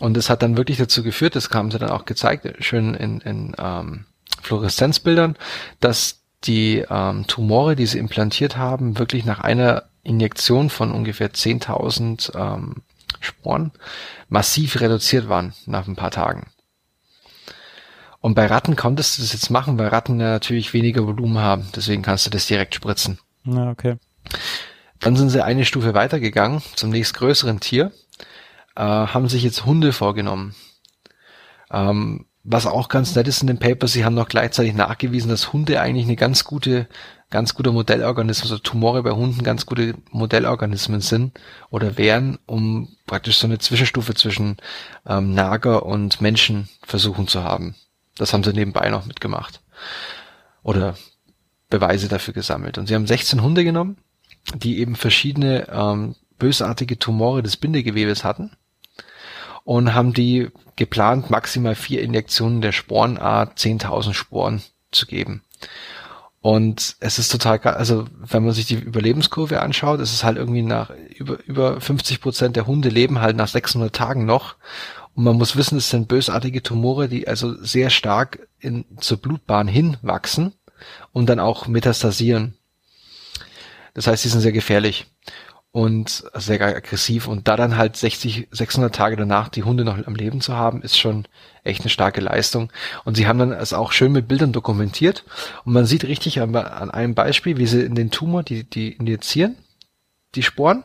Und das hat dann wirklich dazu geführt, das haben sie dann auch gezeigt, schön in, in ähm, Fluoreszenzbildern, dass die ähm, Tumore, die sie implantiert haben, wirklich nach einer Injektion von ungefähr 10.000 ähm, Sporen massiv reduziert waren nach ein paar Tagen. Und bei Ratten konntest du das jetzt machen, weil Ratten ja natürlich weniger Volumen haben. Deswegen kannst du das direkt spritzen. Na, okay. Dann sind sie eine Stufe weitergegangen zum nächstgrößeren Tier, äh, haben sich jetzt Hunde vorgenommen. Ähm, was auch ganz nett ist in dem Paper, sie haben noch gleichzeitig nachgewiesen, dass Hunde eigentlich eine ganz gute, ganz guter Modellorganismus, also Tumore bei Hunden ganz gute Modellorganismen sind oder wären, um praktisch so eine Zwischenstufe zwischen ähm, Nager und Menschen versuchen zu haben. Das haben sie nebenbei noch mitgemacht. Oder Beweise dafür gesammelt. Und sie haben 16 Hunde genommen, die eben verschiedene ähm, bösartige Tumore des Bindegewebes hatten und haben die geplant, maximal vier Injektionen der Sporenart 10.000 Sporen zu geben. Und es ist total, also wenn man sich die Überlebenskurve anschaut, ist es halt irgendwie nach über, über 50 Prozent der Hunde leben halt nach 600 Tagen noch. Und man muss wissen, es sind bösartige Tumore, die also sehr stark in, zur Blutbahn hinwachsen und dann auch metastasieren. Das heißt, sie sind sehr gefährlich und sehr aggressiv. Und da dann halt 60, 600 Tage danach die Hunde noch am Leben zu haben, ist schon echt eine starke Leistung. Und sie haben dann es auch schön mit Bildern dokumentiert. Und man sieht richtig an, an einem Beispiel, wie sie in den Tumor, die, die injizieren, die Sporen,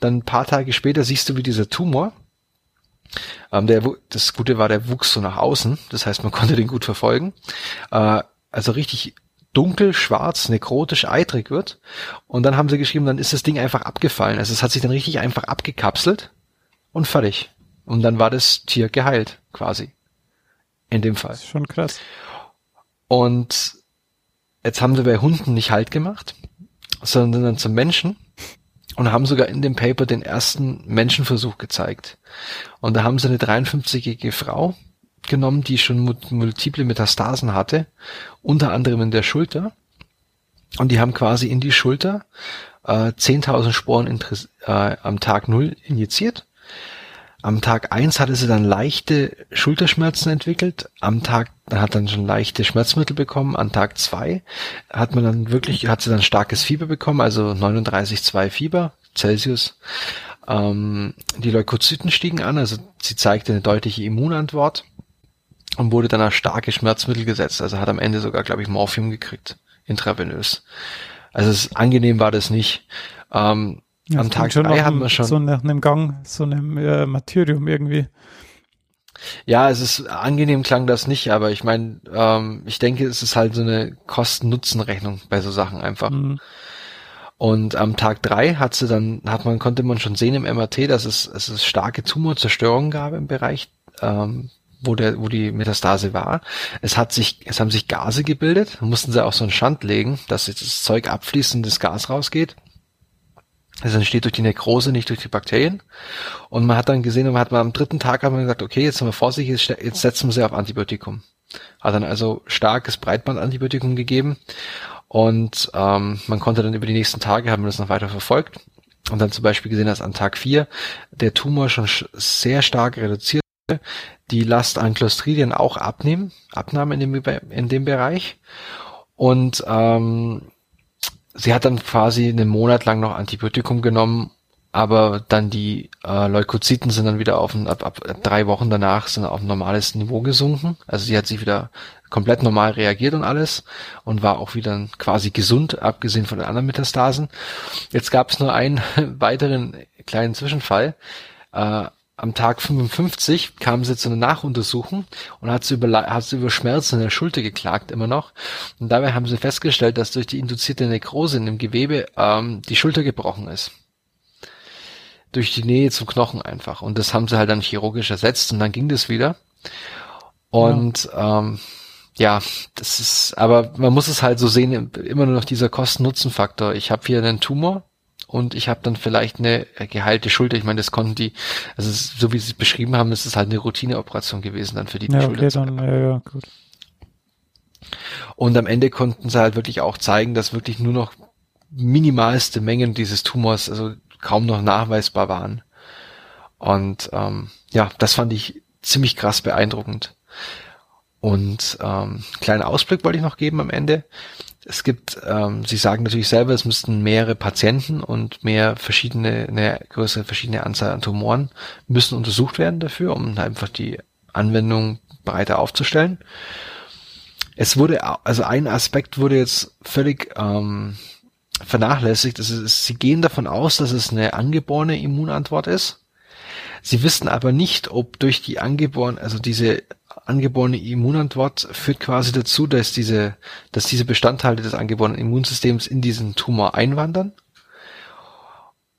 dann ein paar Tage später siehst du, wie dieser Tumor, ähm, der, das Gute war, der wuchs so nach außen, das heißt, man <laughs> konnte den gut verfolgen, äh, also richtig dunkel, schwarz, nekrotisch, eitrig wird. Und dann haben sie geschrieben, dann ist das Ding einfach abgefallen. Also es hat sich dann richtig einfach abgekapselt und fertig. Und dann war das Tier geheilt, quasi. In dem Fall. Das ist schon krass. Und jetzt haben sie bei Hunden nicht Halt gemacht, sondern dann zum Menschen und haben sogar in dem Paper den ersten Menschenversuch gezeigt. Und da haben sie eine 53-jährige Frau genommen, die schon mul- multiple Metastasen hatte, unter anderem in der Schulter. Und die haben quasi in die Schulter äh, 10.000 Sporen äh, am Tag Null injiziert. Am Tag eins hatte sie dann leichte Schulterschmerzen entwickelt. Am Tag, hat dann schon leichte Schmerzmittel bekommen. An Tag zwei hat man dann wirklich, hat sie dann starkes Fieber bekommen, also 39,2 Fieber Celsius. Ähm, die Leukozyten stiegen an, also sie zeigte eine deutliche Immunantwort und wurde dann auf starke Schmerzmittel gesetzt. Also hat am Ende sogar, glaube ich, Morphium gekriegt, intravenös. Also es, angenehm war das nicht. Ähm, Ja, am Tag schon drei einem- wir schon. So nach einem Gang, so einem äh, Martyrium irgendwie. Ja, es ist angenehm klang das nicht, aber ich meine, ähm, ich denke, es ist halt so eine Kosten-Nutzen-Rechnung bei so Sachen einfach. Mhm. Und am Tag drei hat sie dann, hat man, konnte man schon sehen im MRT, dass es, es es starke Tumorzerstörung gab im Bereich, ähm, wo der, wo die Metastase war. Es hat sich, es haben sich Gase gebildet, mussten sie auch so einen Schand legen, dass jetzt das Zeug abfließt und das Gas rausgeht. Das entsteht durch die Nekrose, nicht durch die Bakterien. Und man hat dann gesehen, und man hat mal am dritten Tag hat man gesagt, okay, jetzt sind wir vorsichtig, jetzt, setzen wir sie auf Antibiotikum. Hat dann also starkes Breitbandantibiotikum gegeben. Und ähm, man konnte dann über die nächsten Tage, haben wir das noch weiter verfolgt. Und dann zum Beispiel gesehen, dass an Tag 4 der Tumor schon sch- sehr stark reduziert wurde, die Last an Clostridien auch abnehmen, abnahm in dem, in dem Bereich. Und ähm, sie hat dann quasi einen Monat lang noch Antibiotikum genommen, aber dann die äh, Leukozyten sind dann wieder auf ein, ab, ab drei Wochen danach sind auf ein normales Niveau gesunken. Also sie hat sich wieder komplett normal reagiert und alles und war auch wieder quasi gesund, abgesehen von den anderen Metastasen. Jetzt gab es nur einen <laughs> weiteren kleinen Zwischenfall. Äh, am Tag 55 kam sie zu einer Nachuntersuchung und hat sie, über, hat sie über Schmerzen in der Schulter geklagt, immer noch. Und dabei haben sie festgestellt, dass durch die induzierte Nekrose in dem Gewebe ähm, die Schulter gebrochen ist. Durch die Nähe zum Knochen einfach. Und das haben sie halt dann chirurgisch ersetzt und dann ging das wieder. Und ja. Ähm, ja, das ist, aber man muss es halt so sehen, immer nur noch dieser Kosten-Nutzen-Faktor. Ich habe hier einen Tumor, und ich habe dann vielleicht eine geheilte Schulter. Ich meine, das konnten die, also es, so wie sie es beschrieben haben, das ist halt eine Routineoperation gewesen dann für die, die Ja, Schulter. okay, dann, ja, ja, gut. Und am Ende konnten sie halt wirklich auch zeigen, dass wirklich nur noch minimalste Mengen dieses Tumors, also kaum noch nachweisbar waren. Und ähm, ja, das fand ich ziemlich krass beeindruckend. Und ähm, kleinen Ausblick wollte ich noch geben am Ende. Es gibt, ähm, Sie sagen natürlich selber, es müssten mehrere Patienten und mehr verschiedene, eine größere verschiedene Anzahl an Tumoren müssen untersucht werden dafür, um einfach die Anwendung breiter aufzustellen. Es wurde, also ein Aspekt wurde jetzt völlig ähm, vernachlässigt. Das ist, Sie gehen davon aus, dass es eine angeborene Immunantwort ist. Sie wissen aber nicht, ob durch die angeborene, also diese angeborene Immunantwort führt quasi dazu, dass diese, dass diese Bestandteile des angeborenen Immunsystems in diesen Tumor einwandern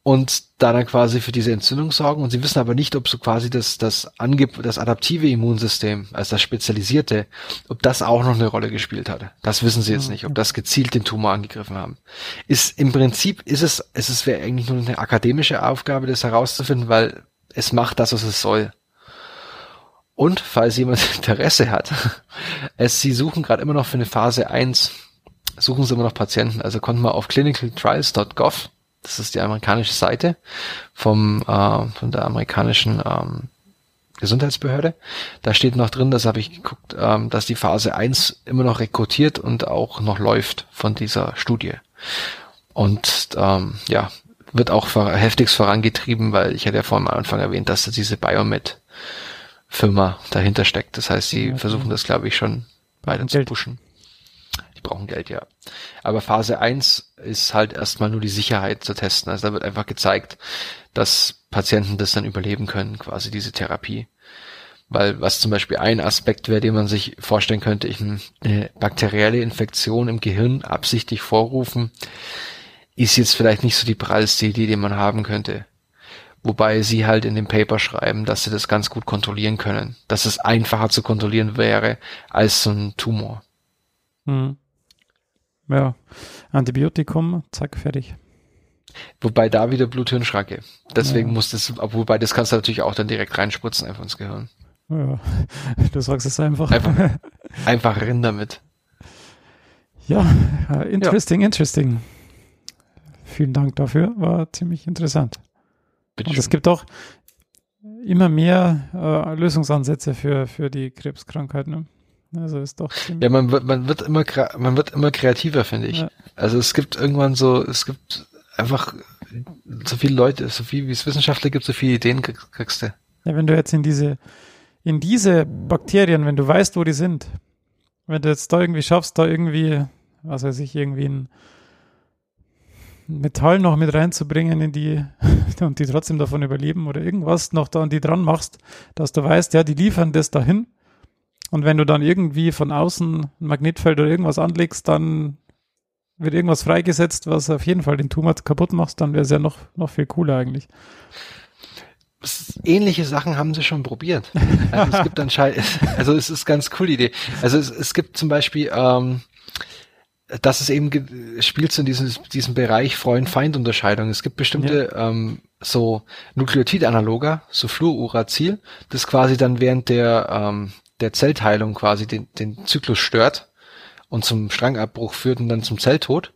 und da dann quasi für diese Entzündung sorgen. Und sie wissen aber nicht, ob so quasi das, das, Ange das adaptive Immunsystem, also das spezialisierte, ob das auch noch eine Rolle gespielt hat. Das wissen sie jetzt nicht, ob das gezielt den Tumor angegriffen haben. Ist, im Prinzip ist es, es wäre eigentlich nur eine akademische Aufgabe, das herauszufinden, weil es macht das, was es soll. Und falls jemand <laughs> Interesse hat, es, sie suchen gerade immer noch für eine Phase 1, suchen sie immer noch Patienten. Also konnten wir auf clinicaltrials.gov, das ist die amerikanische Seite vom, äh, von der amerikanischen ähm, Gesundheitsbehörde. Da steht noch drin, das habe ich geguckt, ähm, dass die Phase 1 immer noch rekrutiert und auch noch läuft von dieser Studie. Und ähm, ja, wird auch heftigst vorangetrieben, weil ich hatte ja vorhin am Anfang erwähnt, dass diese Biomed Firma dahinter steckt. Das heißt, sie ja, versuchen das, glaube ich, schon weiter zu pushen. Die brauchen Geld, ja. Aber Phase 1 ist halt erstmal nur die Sicherheit zu testen. Also da wird einfach gezeigt, dass Patienten das dann überleben können, quasi diese Therapie. Weil was zum Beispiel ein Aspekt wäre, den man sich vorstellen könnte, ich eine bakterielle Infektion im Gehirn absichtlich vorrufen, ist jetzt vielleicht nicht so die prallste Idee, die man haben könnte. Wobei sie halt in dem Paper schreiben, dass sie das ganz gut kontrollieren können. Dass es einfacher zu kontrollieren wäre als so ein Tumor. Hm. Ja, Antibiotikum, zack, fertig. Wobei da wieder Blut-Hirn-Schracke. Deswegen ja. muss das, wobei das kannst du natürlich auch dann direkt reinspritzen einfach ins Gehirn. Ja, <laughs> du sagst es einfach. Einfach, <laughs> einfach rein damit. Ja, interesting, ja. interesting. Vielen Dank dafür, war ziemlich interessant. Bitte Und es gibt auch, immer mehr äh, Lösungsansätze für, für die Krebskrankheit. Ne? Also ist doch Ja, man wird, man wird immer, man wird immer kreativer, finde ich. Ja. Also es gibt irgendwann so, es gibt einfach so viele Leute, so viel wie es Wissenschaftler gibt, so viele Ideen kriegst du. Ja, wenn du jetzt in diese, in diese Bakterien, wenn du weißt, wo die sind, wenn du jetzt da irgendwie schaffst, da irgendwie, was weiß ich, irgendwie ein Metall noch mit reinzubringen in die <laughs> und die trotzdem davon überleben oder irgendwas noch da an die dran machst, dass du weißt, ja, die liefern das dahin. Und wenn du dann irgendwie von außen ein Magnetfeld oder irgendwas anlegst, dann wird irgendwas freigesetzt, was auf jeden Fall den Tumor kaputt macht, dann wäre es ja noch, noch viel cooler eigentlich. Ähnliche Sachen haben sie schon probiert. Also es <laughs> gibt anscheinend, also es ist ganz cool Idee. Also es, es gibt zum Beispiel, ähm, dass es eben spielt in diesem, diesem Bereich Freund-Feind-Unterscheidung. Es gibt bestimmte ja. ähm, so Nukleotid-Analoga, so Fluoruracil, das quasi dann während der, ähm, der Zellteilung quasi den, den Zyklus stört und zum Strangabbruch führt und dann zum Zelltod.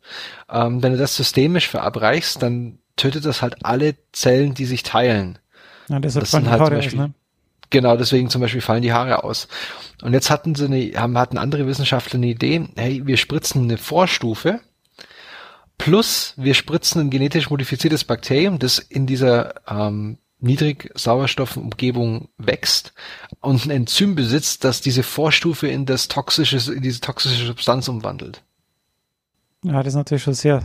Ähm, wenn du das systemisch verabreichst, dann tötet das halt alle Zellen, die sich teilen. Ja, deshalb das sind halt zum Beispiel, aus, ne? Genau, deswegen zum Beispiel fallen die Haare aus. Und jetzt hatten sie eine, haben, hatten andere Wissenschaftler eine Idee, hey, wir spritzen eine Vorstufe, plus wir spritzen ein genetisch modifiziertes Bakterium, das in dieser ähm, niedrig Sauerstoffumgebung wächst und ein Enzym besitzt, das diese Vorstufe in das toxische, in diese toxische Substanz umwandelt. Ja, das ist natürlich schon sehr.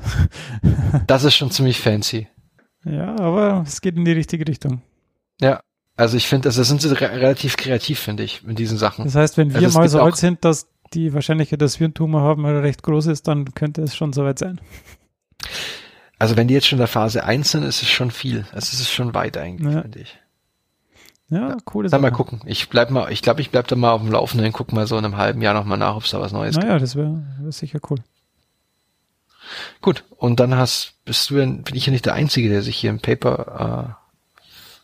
das ist schon ziemlich fancy. <laughs> Ja, aber es geht in die richtige Richtung. Ja, also ich finde, also sind sie re relativ kreativ, finde ich, in diesen Sachen. Das heißt, wenn wir also mal so alt sind, dass die Wahrscheinlichkeit, dass wir einen Tumor haben, recht groß ist, dann könnte es schon soweit sein. Also wenn die jetzt schon in der Phase 1 sind, ist es schon viel. Also es ist schon weit eigentlich, ja. finde ich. Ja, cool. Dann mal gucken. Ich bleib mal, ich glaube, ich bleib da mal auf dem Laufenden, guck mal so in einem halben Jahr nochmal nach, ob es da was Neues naja, gibt. Naja, das wäre wär sicher cool. Gut, und dann hast, bist du, bin ich ja nicht der Einzige, der sich hier im Paper äh,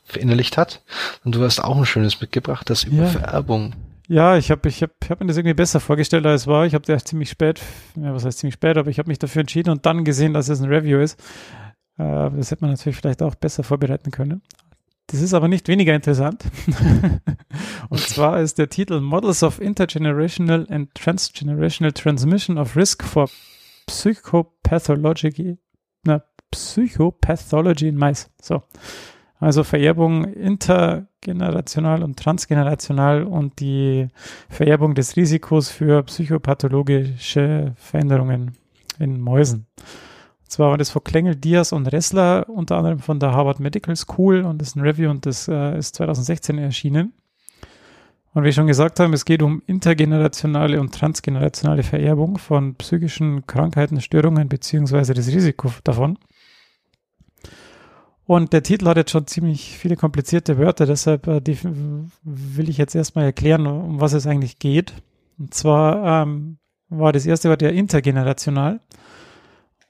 verinnerlicht hat. Und du hast auch ein schönes mitgebracht, das über ja. Vererbung. Ja, ich habe ich hab, ich hab mir das irgendwie besser vorgestellt, als es war. Ich habe das ziemlich spät, ja, was heißt ziemlich spät, aber ich habe mich dafür entschieden und dann gesehen, dass es ein Review ist. Äh, das hätte man natürlich vielleicht auch besser vorbereiten können. Das ist aber nicht weniger interessant. <laughs> und zwar ist der Titel Models of Intergenerational and Transgenerational Transmission of Risk for Psychopathology, na, Psychopathology in Mice. So. Also Vererbung intergenerational und transgenerational und die Vererbung des Risikos für psychopathologische Veränderungen in Mäusen. Und zwar war das von Klengel, Diaz und Ressler, unter anderem von der Harvard Medical School und das ist ein Review und das äh, ist 2016 erschienen. Und wie schon gesagt haben, es geht um intergenerationale und transgenerationale Vererbung von psychischen Krankheiten, Störungen beziehungsweise das Risiko davon. Und der Titel hat jetzt schon ziemlich viele komplizierte Wörter, deshalb äh, die, will ich jetzt erstmal erklären, um was es eigentlich geht. Und zwar ähm, war das erste Wort ja intergenerational.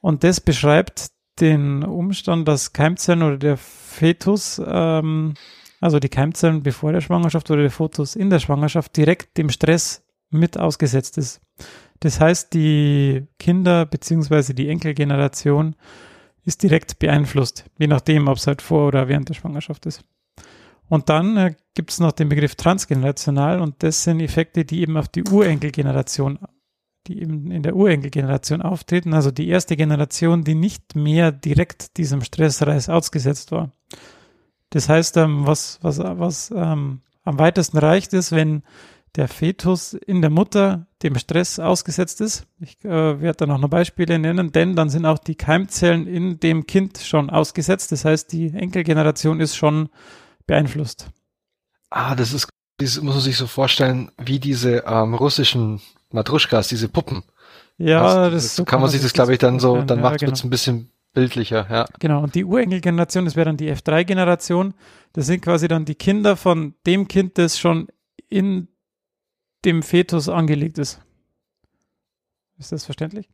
Und das beschreibt den Umstand, dass Keimzellen oder der Fetus, ähm, also die Keimzellen bevor der Schwangerschaft oder der Fetus in der Schwangerschaft direkt dem Stress mit ausgesetzt ist. Das heißt, die Kinder beziehungsweise die Enkelgeneration ist direkt beeinflusst, je nachdem, ob es halt vor oder während der Schwangerschaft ist. Und dann äh, gibt es noch den Begriff transgenerational und das sind Effekte, die eben auf die Urenkelgeneration, die eben in der Urenkelgeneration auftreten, also die erste Generation, die nicht mehr direkt diesem Stressreis ausgesetzt war. Das heißt, ähm, was, was, was ähm, am weitesten reicht, ist, wenn der Fetus in der Mutter dem Stress ausgesetzt ist. Ich äh, werde da noch ein Beispiele nennen, denn dann sind auch die Keimzellen in dem Kind schon ausgesetzt. Das heißt, die Enkelgeneration ist schon beeinflusst. Ah, das ist, das muss man sich so vorstellen, wie diese ähm, russischen Matruschkas, diese Puppen. Ja, also, das so kann man sich das, glaube ich, dann so, dann ja, macht es genau. ein bisschen bildlicher, ja. Genau, und die Urenkelgeneration, das wäre dann die F3-Generation. Das sind quasi dann die Kinder von dem Kind, das schon in dem Fetus angelegt ist. Ist das verständlich?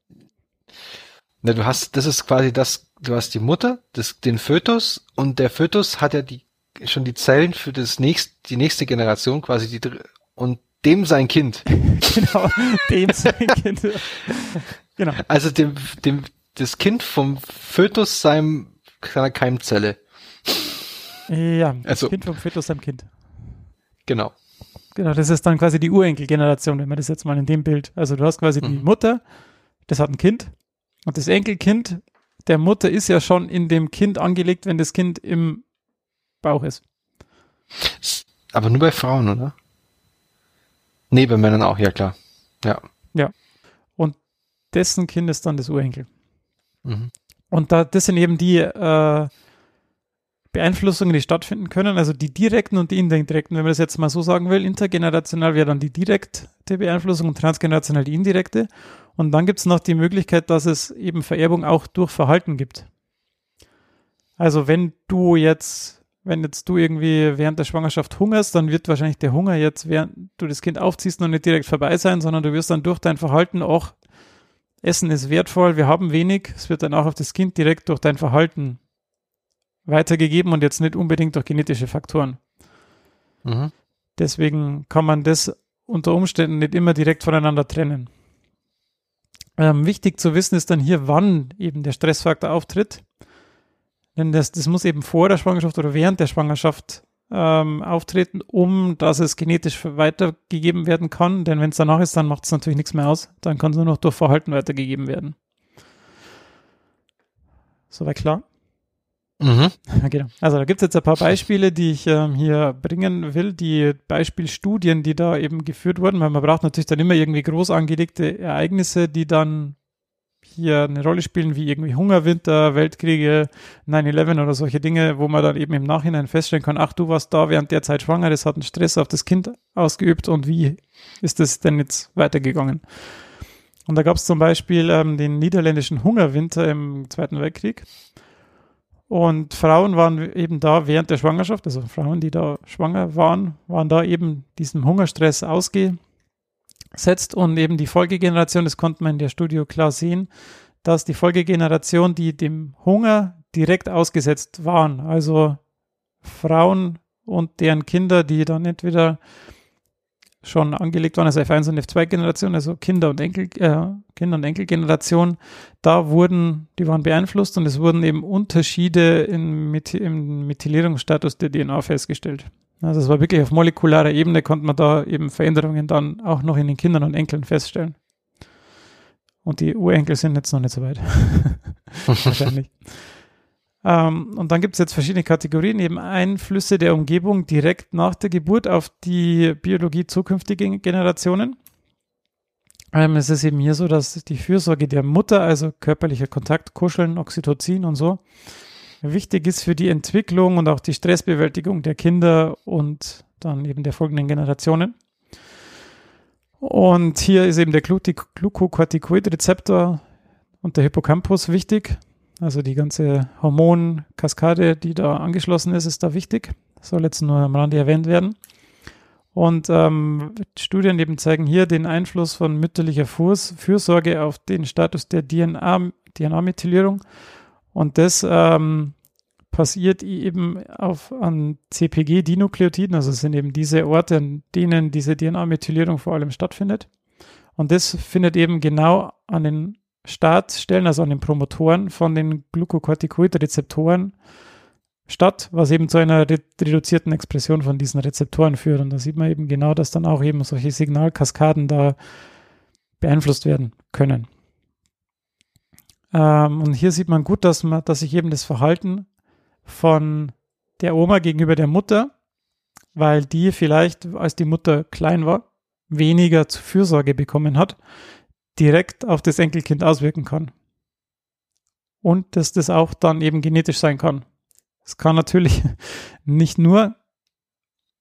Na, du hast, das ist quasi das, du hast die Mutter, das, den Fötus und der Fötus hat ja die, schon die Zellen für das nächste, die nächste Generation quasi die, und dem sein Kind. <laughs> genau, dem sein Kind. <laughs> genau. Also dem, dem, das Kind vom Fötus seinem, seiner Keimzelle. Ja, Also- Kind vom Fetus am Kind. Genau. Genau, das ist dann quasi die Urenkelgeneration, wenn man das jetzt mal in dem Bild. Also du hast quasi die Mhm. Mutter, das hat ein Kind und das Enkelkind der Mutter ist ja schon in dem Kind angelegt, wenn das Kind im Bauch ist. Aber nur bei Frauen, oder? Nee, bei Männern auch, ja klar. Ja. Dessen Kind ist dann das Urenkel. Mhm. Und da, das sind eben die äh, Beeinflussungen, die stattfinden können, also die direkten und die indirekten, wenn man das jetzt mal so sagen will. Intergenerational wäre dann die direkte Beeinflussung und transgenerational die indirekte. Und dann gibt es noch die Möglichkeit, dass es eben Vererbung auch durch Verhalten gibt. Also wenn du jetzt, wenn jetzt du irgendwie während der Schwangerschaft hungerst, dann wird wahrscheinlich der Hunger jetzt, während du das Kind aufziehst, noch nicht direkt vorbei sein, sondern du wirst dann durch dein Verhalten auch Essen ist wertvoll, wir haben wenig. Es wird dann auch auf das Kind direkt durch dein Verhalten weitergegeben und jetzt nicht unbedingt durch genetische Faktoren. Mhm. Deswegen kann man das unter Umständen nicht immer direkt voneinander trennen. Ähm, wichtig zu wissen ist dann hier, wann eben der Stressfaktor auftritt. Denn das, das muss eben vor der Schwangerschaft oder während der Schwangerschaft ähm, auftreten, um dass es genetisch weitergegeben werden kann. Denn wenn es danach ist, dann macht es natürlich nichts mehr aus. Dann kann es nur noch durch Verhalten weitergegeben werden. Soweit klar? Mhm. <laughs> Genau. Also da gibt es jetzt ein paar Beispiele, die ich ähm, hier bringen will, die Beispielstudien, die da eben geführt wurden, weil man braucht natürlich dann immer irgendwie groß angelegte Ereignisse, die dann hier eine Rolle spielen, wie irgendwie Hungerwinter, Weltkriege, 9-11 oder solche Dinge, wo man dann eben im Nachhinein feststellen kann, ach, du warst da während der Zeit schwanger, das hat einen Stress auf das Kind ausgeübt und wie ist das denn jetzt weitergegangen? Und da gab es zum Beispiel ähm, den niederländischen Hungerwinter im Zweiten Weltkrieg. Und Frauen waren eben da während der Schwangerschaft, also Frauen, die da schwanger waren, waren da eben diesem Hungerstress ausgesetzt. Und eben die Folgegeneration, das konnte man in der Studie klar sehen, dass die Folgegeneration, die dem Hunger direkt ausgesetzt waren, also Frauen und deren Kinder, die dann entweder schon angelegt waren, also F1 und F2-Generation, also Kinder und Enkel, äh, Kinder und Enkelgeneration, da wurden, die waren beeinflusst und es wurden eben Unterschiede in, Meth im Methylierungsstatus der DNA festgestellt. Also es war wirklich auf molekularer Ebene, konnte man da eben Veränderungen dann auch noch in den Kindern und Enkeln feststellen. Und die Urenkel sind jetzt noch nicht so weit. <laughs> Wahrscheinlich. Ähm, und dann gibt es jetzt verschiedene Kategorien, eben Einflüsse der Umgebung direkt nach der Geburt auf die Biologie zukünftiger Generationen. Ähm, es ist eben hier so, dass die Fürsorge der Mutter, also körperlicher Kontakt, Kuscheln, Oxytocin und so, wichtig ist für die Entwicklung und auch die Stressbewältigung der Kinder und dann eben der folgenden Generationen. Und hier ist eben der Glucocorticoid-Rezeptor und der Hippocampus wichtig. Also die ganze Hormonkaskade, die da angeschlossen ist, ist da wichtig. Soll jetzt nur am Rande erwähnt werden. Und ähm, Studien eben zeigen hier den Einfluss von mütterlicher Fürsorge auf den Status der DNA DNA-Methylierung. Und das ähm, passiert eben auf an CPG-Dinukleotiden, also es sind eben diese Orte, an denen diese DNA-Methylierung vor allem stattfindet. Und das findet eben genau an den Startstellen, also an den Promotoren von den Glucocorticoid-Rezeptoren statt, was eben zu einer re reduzierten Expression von diesen Rezeptoren führt. Und da sieht man eben genau, dass dann auch eben solche Signalkaskaden da beeinflusst werden können. Ähm, und hier sieht man gut, dass man, dass sich eben das Verhalten von der Oma gegenüber der Mutter, weil die vielleicht, als die Mutter klein war, weniger Fürsorge bekommen hat, direkt auf das Enkelkind auswirken kann. Und dass das auch dann eben genetisch sein kann. Es kann natürlich <laughs> nicht nur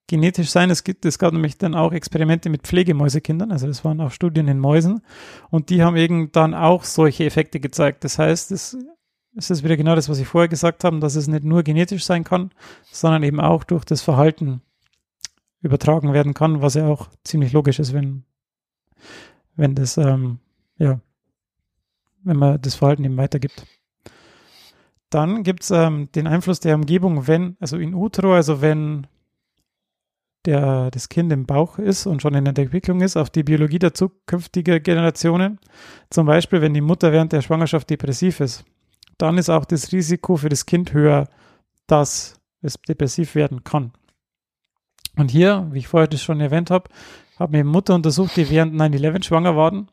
genetisch sein, es gibt, es gab nämlich dann auch Experimente mit Pflegemäusekindern, also das waren auch Studien in Mäusen und die haben eben dann auch solche Effekte gezeigt. Das heißt, es, es ist wieder genau das, was ich vorher gesagt habe, dass es nicht nur genetisch sein kann, sondern eben auch durch das Verhalten übertragen werden kann, was ja auch ziemlich logisch ist, wenn, wenn das, ähm, ja, wenn man das Verhalten eben weitergibt. Dann gibt es ähm, den Einfluss der Umgebung, wenn, also in utero, also wenn der, das Kind im Bauch ist und schon in der Entwicklung ist, auf die Biologie der zukünftigen Generationen. Zum Beispiel, wenn die Mutter während der Schwangerschaft depressiv ist, dann ist auch das Risiko für das Kind höher, dass es depressiv werden kann. Und hier, wie ich vorher das schon erwähnt habe, habe mir Mutter untersucht, die während 9-11 schwanger waren.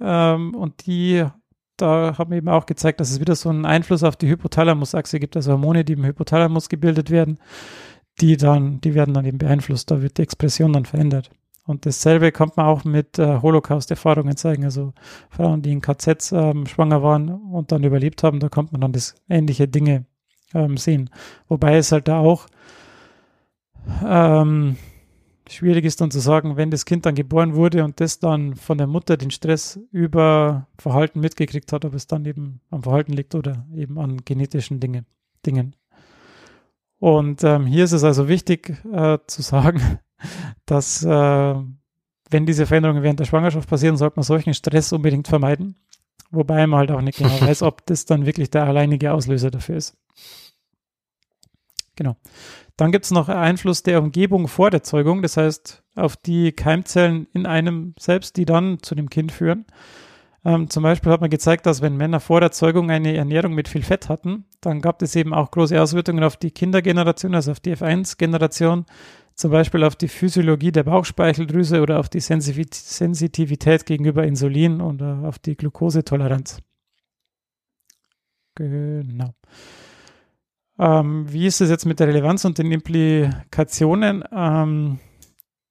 Ähm, und die, da haben eben auch gezeigt, dass es wieder so einen Einfluss auf die Hypothalamusachse gibt, also Hormone, die im Hypothalamus gebildet werden, die dann, die werden dann eben beeinflusst, da wird die Expression dann verändert. Und dasselbe kann man auch mit äh, Holocaust-Erfahrungen zeigen. Also Frauen, die in KZs ähm, schwanger waren und dann überlebt haben, da kommt man dann das ähnliche Dinge ähm, sehen. Wobei es halt da auch ähm, schwierig ist dann zu sagen, wenn das Kind dann geboren wurde und das dann von der Mutter den Stress über Verhalten mitgekriegt hat, ob es dann eben am Verhalten liegt oder eben an genetischen Dinge, Dingen. Und ähm, hier ist es also wichtig äh, zu sagen, <laughs> dass äh, wenn diese Veränderungen während der Schwangerschaft passieren, sollte man solchen Stress unbedingt vermeiden. Wobei man halt auch nicht genau <laughs> weiß, ob das dann wirklich der alleinige Auslöser dafür ist. Genau. Dann gibt es noch Einfluss der Umgebung vor der Zeugung, das heißt auf die Keimzellen in einem selbst, die dann zu dem Kind führen. Ähm, zum Beispiel hat man gezeigt, dass wenn Männer vor der Zeugung eine Ernährung mit viel Fett hatten, dann gab es eben auch große Auswirkungen auf die Kindergeneration, also auf die F1-Generation, zum Beispiel auf die Physiologie der Bauchspeicheldrüse oder auf die Sensitivität gegenüber Insulin und auf die Glukosetoleranz. Genau. Ähm, wie ist es jetzt mit der Relevanz und den Implikationen? Ähm,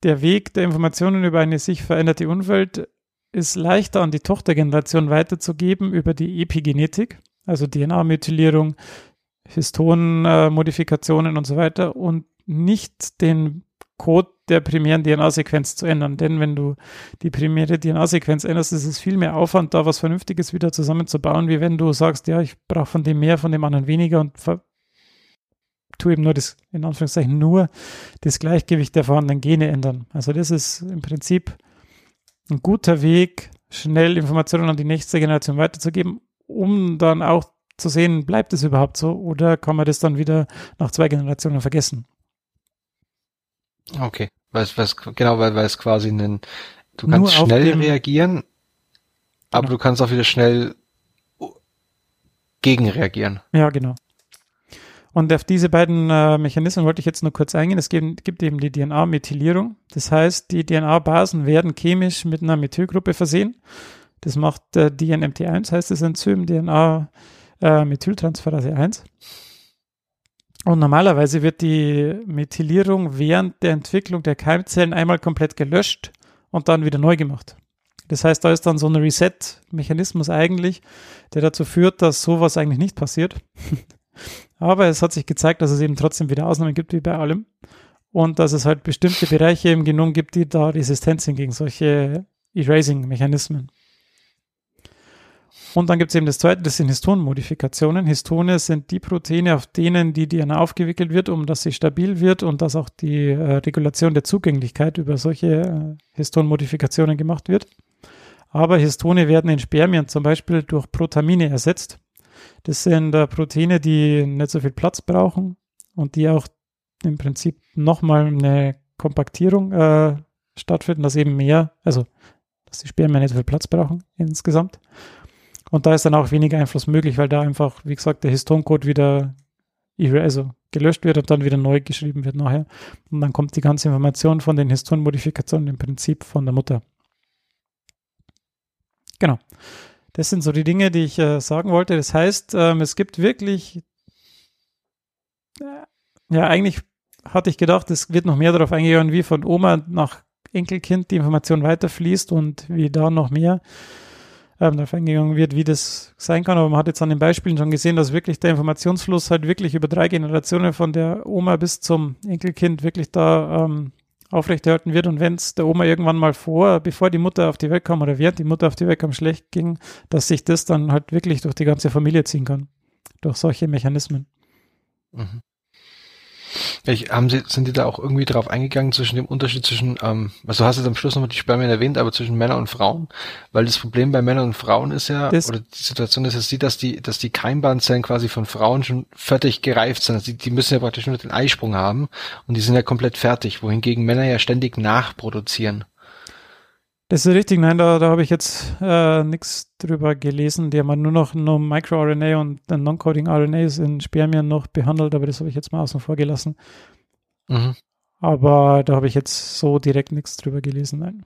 der Weg der Informationen über eine sich veränderte Umwelt ist leichter an die Tochtergeneration weiterzugeben über die Epigenetik, also DNA-Methylierung, Histonmodifikationen und so weiter und nicht den Code der primären DNA-Sequenz zu ändern. Denn wenn du die primäre DNA-Sequenz änderst, ist es viel mehr Aufwand, da was Vernünftiges wieder zusammenzubauen, wie wenn du sagst, ja, ich brauche von dem mehr, von dem anderen weniger und tu eben nur das, in Anführungszeichen, nur das Gleichgewicht der vorhandenen Gene ändern. Also das ist im Prinzip ein guter Weg, schnell Informationen an die nächste Generation weiterzugeben, um dann auch zu sehen, bleibt es überhaupt so oder kann man das dann wieder nach zwei Generationen vergessen. Okay, weil was genau, weil, weil es quasi ein, du kannst schnell reagieren, aber genau. du kannst auch wieder schnell gegenreagieren. Ja, genau. Und auf diese beiden äh, Mechanismen wollte ich jetzt nur kurz eingehen. Es gibt, gibt eben die DNA-Methylierung. Das heißt, die DNA-Basen werden chemisch mit einer Methylgruppe versehen. Das macht äh, DNMT1, heißt das Enzym DNA-Methyltransferase äh, 1. Und normalerweise wird die Methylierung während der Entwicklung der Keimzellen einmal komplett gelöscht und dann wieder neu gemacht. Das heißt, da ist dann so ein Reset-Mechanismus eigentlich, der dazu führt, dass sowas eigentlich nicht passiert. <laughs> Aber es hat sich gezeigt, dass es eben trotzdem wieder Ausnahmen gibt, wie bei allem. Und dass es halt bestimmte Bereiche im Genom gibt, die da Resistenz sind gegen solche Erasing-Mechanismen. Und dann gibt es eben das zweite, das sind Histonmodifikationen. Histone sind die Proteine, auf denen die DNA aufgewickelt wird, um dass sie stabil wird und dass auch die äh, Regulation der Zugänglichkeit über solche äh, Histonmodifikationen gemacht wird. Aber Histone werden in Spermien zum Beispiel durch Protamine ersetzt. Das sind äh, Proteine, die nicht so viel Platz brauchen und die auch im Prinzip nochmal eine Kompaktierung äh, stattfinden, dass eben mehr, also dass die Spermien nicht so viel Platz brauchen insgesamt. Und da ist dann auch weniger Einfluss möglich, weil da einfach, wie gesagt, der Histoncode wieder also gelöscht wird und dann wieder neu geschrieben wird nachher. Und dann kommt die ganze Information von den Histonmodifikationen im Prinzip von der Mutter. Genau. Das sind so die Dinge, die ich äh, sagen wollte. Das heißt, ähm, es gibt wirklich, äh, ja, eigentlich hatte ich gedacht, es wird noch mehr darauf eingegangen, wie von Oma nach Enkelkind die Information weiterfließt und wie da noch mehr ähm, darauf eingegangen wird, wie das sein kann. Aber man hat jetzt an den Beispielen schon gesehen, dass wirklich der Informationsfluss halt wirklich über drei Generationen von der Oma bis zum Enkelkind wirklich da ähm, aufrechterhalten wird. Und wenn es der Oma irgendwann mal vor, bevor die Mutter auf die Welt kam oder während die Mutter auf die Welt kam, schlecht ging, dass sich das dann halt wirklich durch die ganze Familie ziehen kann. Durch solche Mechanismen. Mhm. Ich, haben Sie, sind die da auch irgendwie drauf eingegangen zwischen dem Unterschied zwischen, ähm, also du hast jetzt am Schluss nochmal die Spermien erwähnt, aber zwischen Männern und Frauen, weil das Problem bei Männern und Frauen ist ja, das oder die Situation ist jetzt die, dass die, dass die Keimbahnzellen quasi von Frauen schon fertig gereift sind. Also die, die müssen ja praktisch nur den Eisprung haben und die sind ja komplett fertig, wohingegen Männer ja ständig nachproduzieren. Ist richtig, nein, da, da habe ich jetzt äh, nichts drüber gelesen. Die haben halt nur noch nur Micro-RNA und Non-Coding RNAs in Spermien noch behandelt, aber das habe ich jetzt mal außen vor gelassen. Mhm. Aber da habe ich jetzt so direkt nichts drüber gelesen, nein.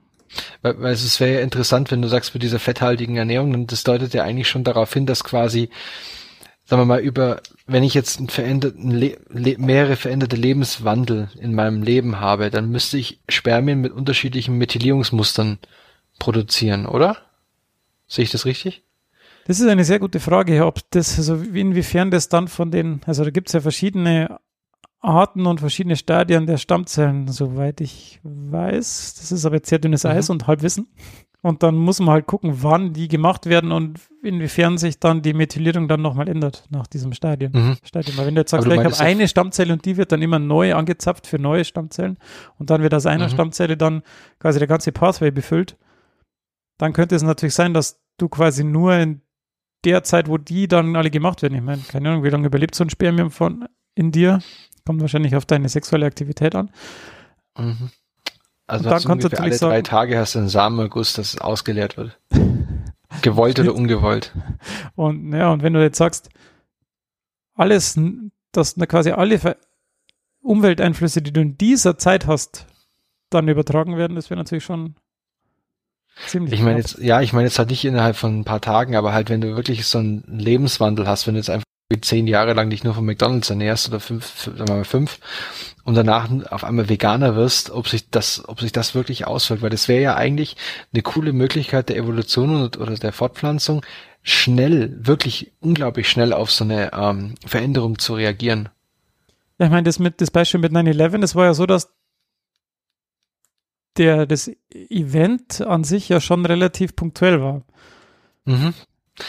Weil, weil es wäre ja interessant, wenn du sagst, mit dieser fetthaltigen Ernährung, und das deutet ja eigentlich schon darauf hin, dass quasi, sagen wir mal, über, wenn ich jetzt einen veränderten, Le Le mehrere veränderte Lebenswandel in meinem Leben habe, dann müsste ich Spermien mit unterschiedlichen Methylierungsmustern produzieren, oder? Sehe ich das richtig? Das ist eine sehr gute Frage, ob das, also inwiefern das dann von den, also da gibt es ja verschiedene Arten und verschiedene Stadien der Stammzellen, soweit ich weiß. Das ist aber jetzt sehr dünnes Eis Mhm. und Halbwissen. Und dann muss man halt gucken, wann die gemacht werden und inwiefern sich dann die Methylierung dann nochmal ändert nach diesem Stadium. Mhm. Stadium. Weil wenn du jetzt sagst, Aber du ich habe eine Stammzelle und die wird dann immer neu angezapft für neue Stammzellen und dann wird aus einer Mhm. Stammzelle dann quasi der ganze Pathway befüllt, dann könnte es natürlich sein, dass du quasi nur in der Zeit, wo die dann alle gemacht werden, ich meine, keine Ahnung, wie lange überlebt so ein Spermium von in dir, kommt wahrscheinlich auf deine sexuelle Aktivität an. Mhm. Also dann hast du alle natürlich drei sagen- Tage hast du einen Samenerguss, dass es ausgeleert wird. <laughs> Gewollt oder ungewollt. Und ja, und wenn du jetzt sagst, alles, dass quasi alle Umwelteinflüsse, die du in dieser Zeit hast, dann übertragen werden, das wäre natürlich schon ziemlich. Ich meine jetzt, ja, ich meine jetzt halt nicht innerhalb von ein paar Tagen, aber halt, wenn du wirklich so einen Lebenswandel hast, wenn du jetzt einfach zehn Jahre lang dich nur von McDonalds ernährst oder fünf, sagen wir mal fünf und danach auf einmal Veganer wirst, ob sich das, ob sich das wirklich auswirkt, weil das wäre ja eigentlich eine coole Möglichkeit der Evolution und, oder der Fortpflanzung, schnell, wirklich unglaublich schnell auf so eine ähm, Veränderung zu reagieren. Ja, ich meine, das mit das Beispiel mit 9-11, das war ja so, dass der, das Event an sich ja schon relativ punktuell war. Mhm.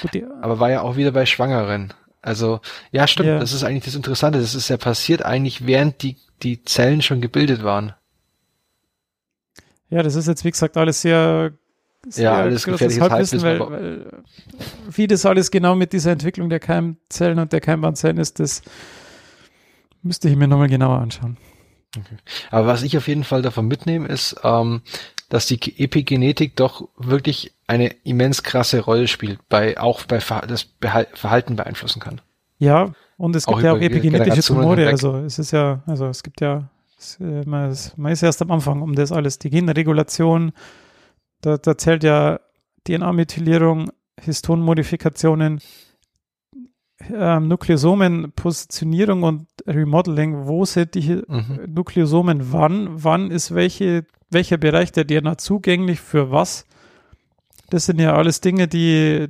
Gut, Aber war ja auch wieder bei Schwangeren. Also, ja, stimmt, Ja. das ist eigentlich das Interessante. Das ist ja passiert eigentlich, während die, die Zellen schon gebildet waren. ja, das ist jetzt, wie gesagt, alles sehr, sehr Ja, alles gefährliches Halbwissen, weil, weil wie das alles genau mit dieser Entwicklung der Keimzellen und der Keimbahnzellen ist, das müsste ich mir nochmal genauer anschauen. Aber was ich auf jeden Fall davon mitnehme, ist, ähm, dass die Epigenetik doch wirklich eine immens krasse Rolle spielt, bei, auch bei Ver das Verhalten beeinflussen kann. Ja, und es gibt Auch ja auch epigenetische Tumore. Also es ist ja, also es gibt ja, es, äh, man, ist, man ist erst am Anfang um das alles. Die Genregulation, da, da zählt ja DNA-Methylierung, Histonmodifikationen, ähm, Nukleosomen, Positionierung und Remodeling. Wo sind die Mhm. Nukleosomen wann? Wann ist welche, welcher Bereich der DNA zugänglich für was? Das sind ja alles Dinge, die,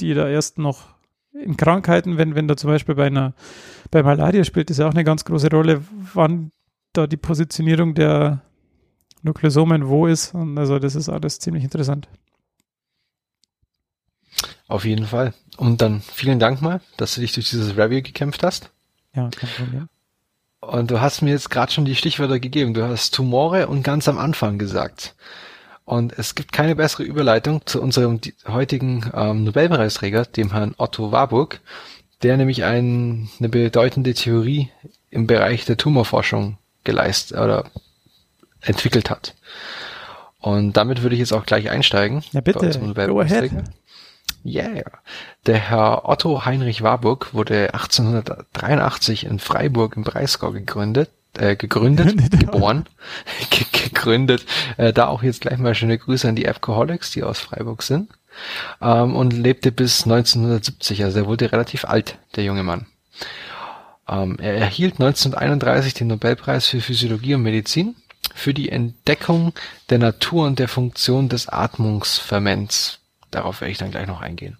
die da erst noch in Krankheiten, wenn, wenn da zum Beispiel bei einer, bei Malaria spielt das ja auch eine ganz große Rolle, wann da die Positionierung der Nukleosomen wo ist. Und also das ist alles ziemlich interessant. Auf jeden Fall. Und dann vielen Dank mal, dass du dich durch dieses Review gekämpft hast. Ja, kein Problem. Und du hast mir jetzt gerade schon die Stichwörter gegeben. Du hast Tumore und ganz am Anfang gesagt. Und es gibt keine bessere Überleitung zu unserem heutigen ähm, Nobelpreisträger, dem Herrn Otto Warburg, der nämlich ein, eine bedeutende Theorie im Bereich der Tumorforschung geleistet oder entwickelt hat. Und damit würde ich jetzt auch gleich einsteigen. Ja, bitte. Go ahead. Nobelpreisträger. Yeah. Der Herr Otto Heinrich Warburg wurde 1883 in Freiburg im Breisgau gegründet, äh, gegründet, <laughs> Gegründet. geboren, <laughs> ge gegründet. Äh, da auch jetzt gleich mal schöne Grüße an die Alcoholics, die aus Freiburg sind. Ähm, und lebte bis 1970, also er wurde relativ alt, der junge Mann. Ähm, er erhielt 1931 den Nobelpreis für Physiologie und Medizin für die Entdeckung der Natur und der Funktion des Atmungsferments. Darauf werde ich dann gleich noch eingehen.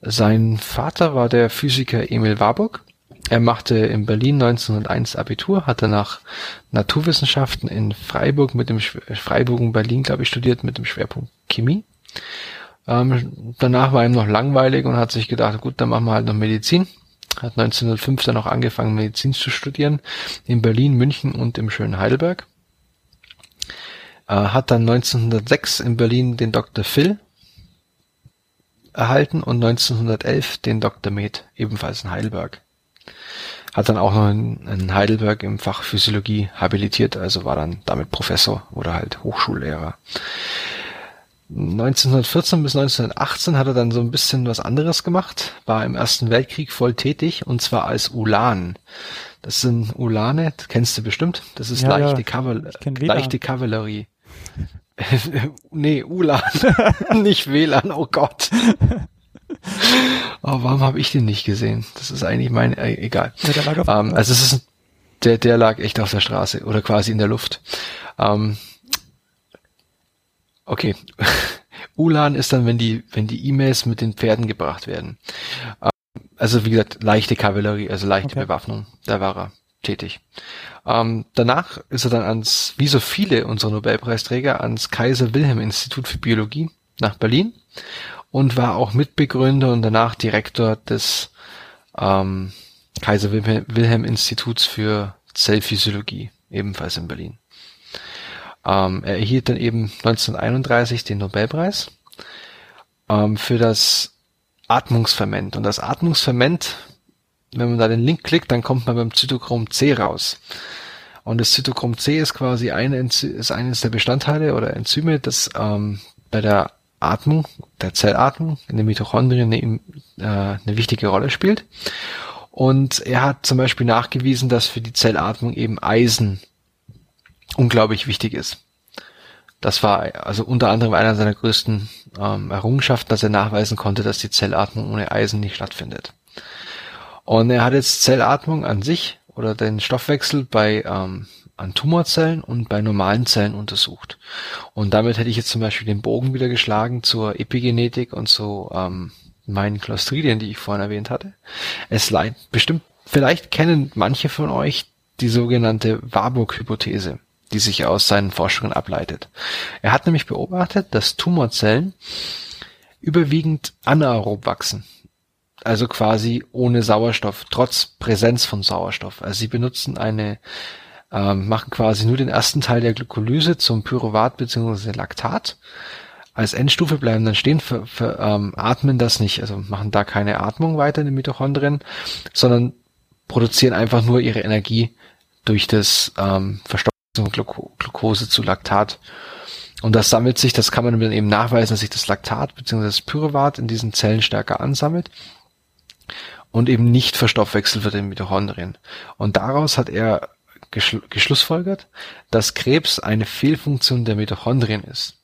Sein Vater war der Physiker Emil Warburg. Er machte in Berlin 1901 Abitur, hatte nach Naturwissenschaften in Freiburg mit dem Schw- Freiburg und Berlin, glaube ich, studiert mit dem Schwerpunkt Chemie. Ähm, danach war ihm noch langweilig und hat sich gedacht, gut, dann machen wir halt noch Medizin. Hat 1905 dann auch angefangen, Medizin zu studieren in Berlin, München und im schönen Heidelberg. Äh, hat dann 1906 in Berlin den Dr. Phil erhalten und 1911 den Dr. Med, ebenfalls in Heidelberg. Hat dann auch noch in, in Heidelberg im Fach Physiologie habilitiert, also war dann damit Professor oder halt Hochschullehrer. 1914 bis 1918 hat er dann so ein bisschen was anderes gemacht, war im Ersten Weltkrieg voll tätig und zwar als Ulan. Das sind Ulane, das kennst du bestimmt. Das ist Ja, leichte, ja, Kaval leichte Kavallerie. <laughs> nee, Ulan, <laughs> nicht WLAN, oh Gott. <laughs> <laughs> Oh, warum habe ich den nicht gesehen? Das ist eigentlich mein, äh, egal. Ja, der lag auf- Ähm, also es ist, der, der lag echt auf der Straße oder quasi in der Luft. Ähm, okay. <laughs> Ulan ist dann, wenn die, wenn die E-Mails mit den Pferden gebracht werden. Ähm, also wie gesagt, leichte Kavallerie, also leichte Okay. Bewaffnung. Da war er tätig. Ähm, danach ist er dann ans, wie so viele unserer Nobelpreisträger, ans Kaiser Wilhelm Institut für Biologie nach Berlin und war auch Mitbegründer und danach Direktor des ähm, Kaiser Wilhelm, Instituts für Zellphysiologie, ebenfalls in Berlin. Ähm, er erhielt dann eben 1931 den Nobelpreis ähm, für das Atmungsferment. Und das Atmungsferment, wenn man da den Link klickt, dann kommt man beim Zytochrom C raus. Und das Zytochrom C ist quasi eine, ist eines der Bestandteile oder Enzyme, das ähm, bei der Atmung, der Zellatmung in den Mitochondrien eine, äh, eine wichtige Rolle spielt. Und er hat zum Beispiel nachgewiesen, dass für die Zellatmung eben Eisen unglaublich wichtig ist. Das war also unter anderem einer seiner größten ähm, Errungenschaften, dass er nachweisen konnte, dass die Zellatmung ohne Eisen nicht stattfindet. Und er hat jetzt Zellatmung an sich oder den Stoffwechsel bei ähm, an Tumorzellen und bei normalen Zellen untersucht. Und damit hätte ich jetzt zum Beispiel den Bogen wieder geschlagen zur Epigenetik und zu ähm, meinen Clostridien, die ich vorhin erwähnt hatte. Es leid bestimmt, vielleicht kennen manche von euch die sogenannte Warburg-Hypothese, die sich aus seinen Forschungen ableitet. Er hat nämlich beobachtet, dass Tumorzellen überwiegend anaerob wachsen. Also quasi ohne Sauerstoff, trotz Präsenz von Sauerstoff. Also sie benutzen eine, ähm, machen quasi nur den ersten Teil der Glykolyse zum Pyruvat bzw. Laktat. Als Endstufe bleiben dann stehen, ver, ver, ähm, atmen das nicht, also machen da keine Atmung weiter in den Mitochondrien, sondern produzieren einfach nur ihre Energie durch das ähm, Verstoffung von Gluko Glucose zu Laktat. Und das sammelt sich, das kann man dann eben nachweisen, dass sich das Laktat bzw. das Pyruvat in diesen Zellen stärker ansammelt und eben nicht verstoffwechselt wird in Mitochondrien. Und daraus hat er geschl geschlussfolgert, dass Krebs eine Fehlfunktion der Mitochondrien ist.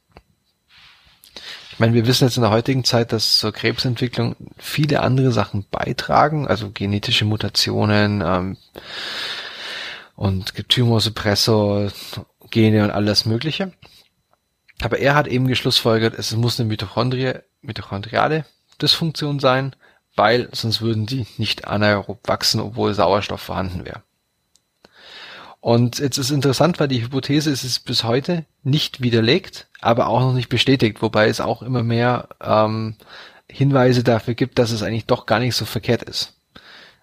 Ich meine, wir wissen jetzt in der heutigen Zeit, dass zur Krebsentwicklung viele andere Sachen beitragen, also genetische Mutationen ähm, und Tumorsupressor, Gene und alles Mögliche. Aber er hat eben geschlussfolgert, es muss eine Mitochondrie, mitochondriale Dysfunktion sein, weil sonst würden die nicht anaerob wachsen, obwohl Sauerstoff vorhanden wäre. Und jetzt ist interessant, weil die Hypothese ist es bis heute nicht widerlegt, aber auch noch nicht bestätigt, wobei es auch immer mehr ähm, Hinweise dafür gibt, dass es eigentlich doch gar nicht so verkehrt ist.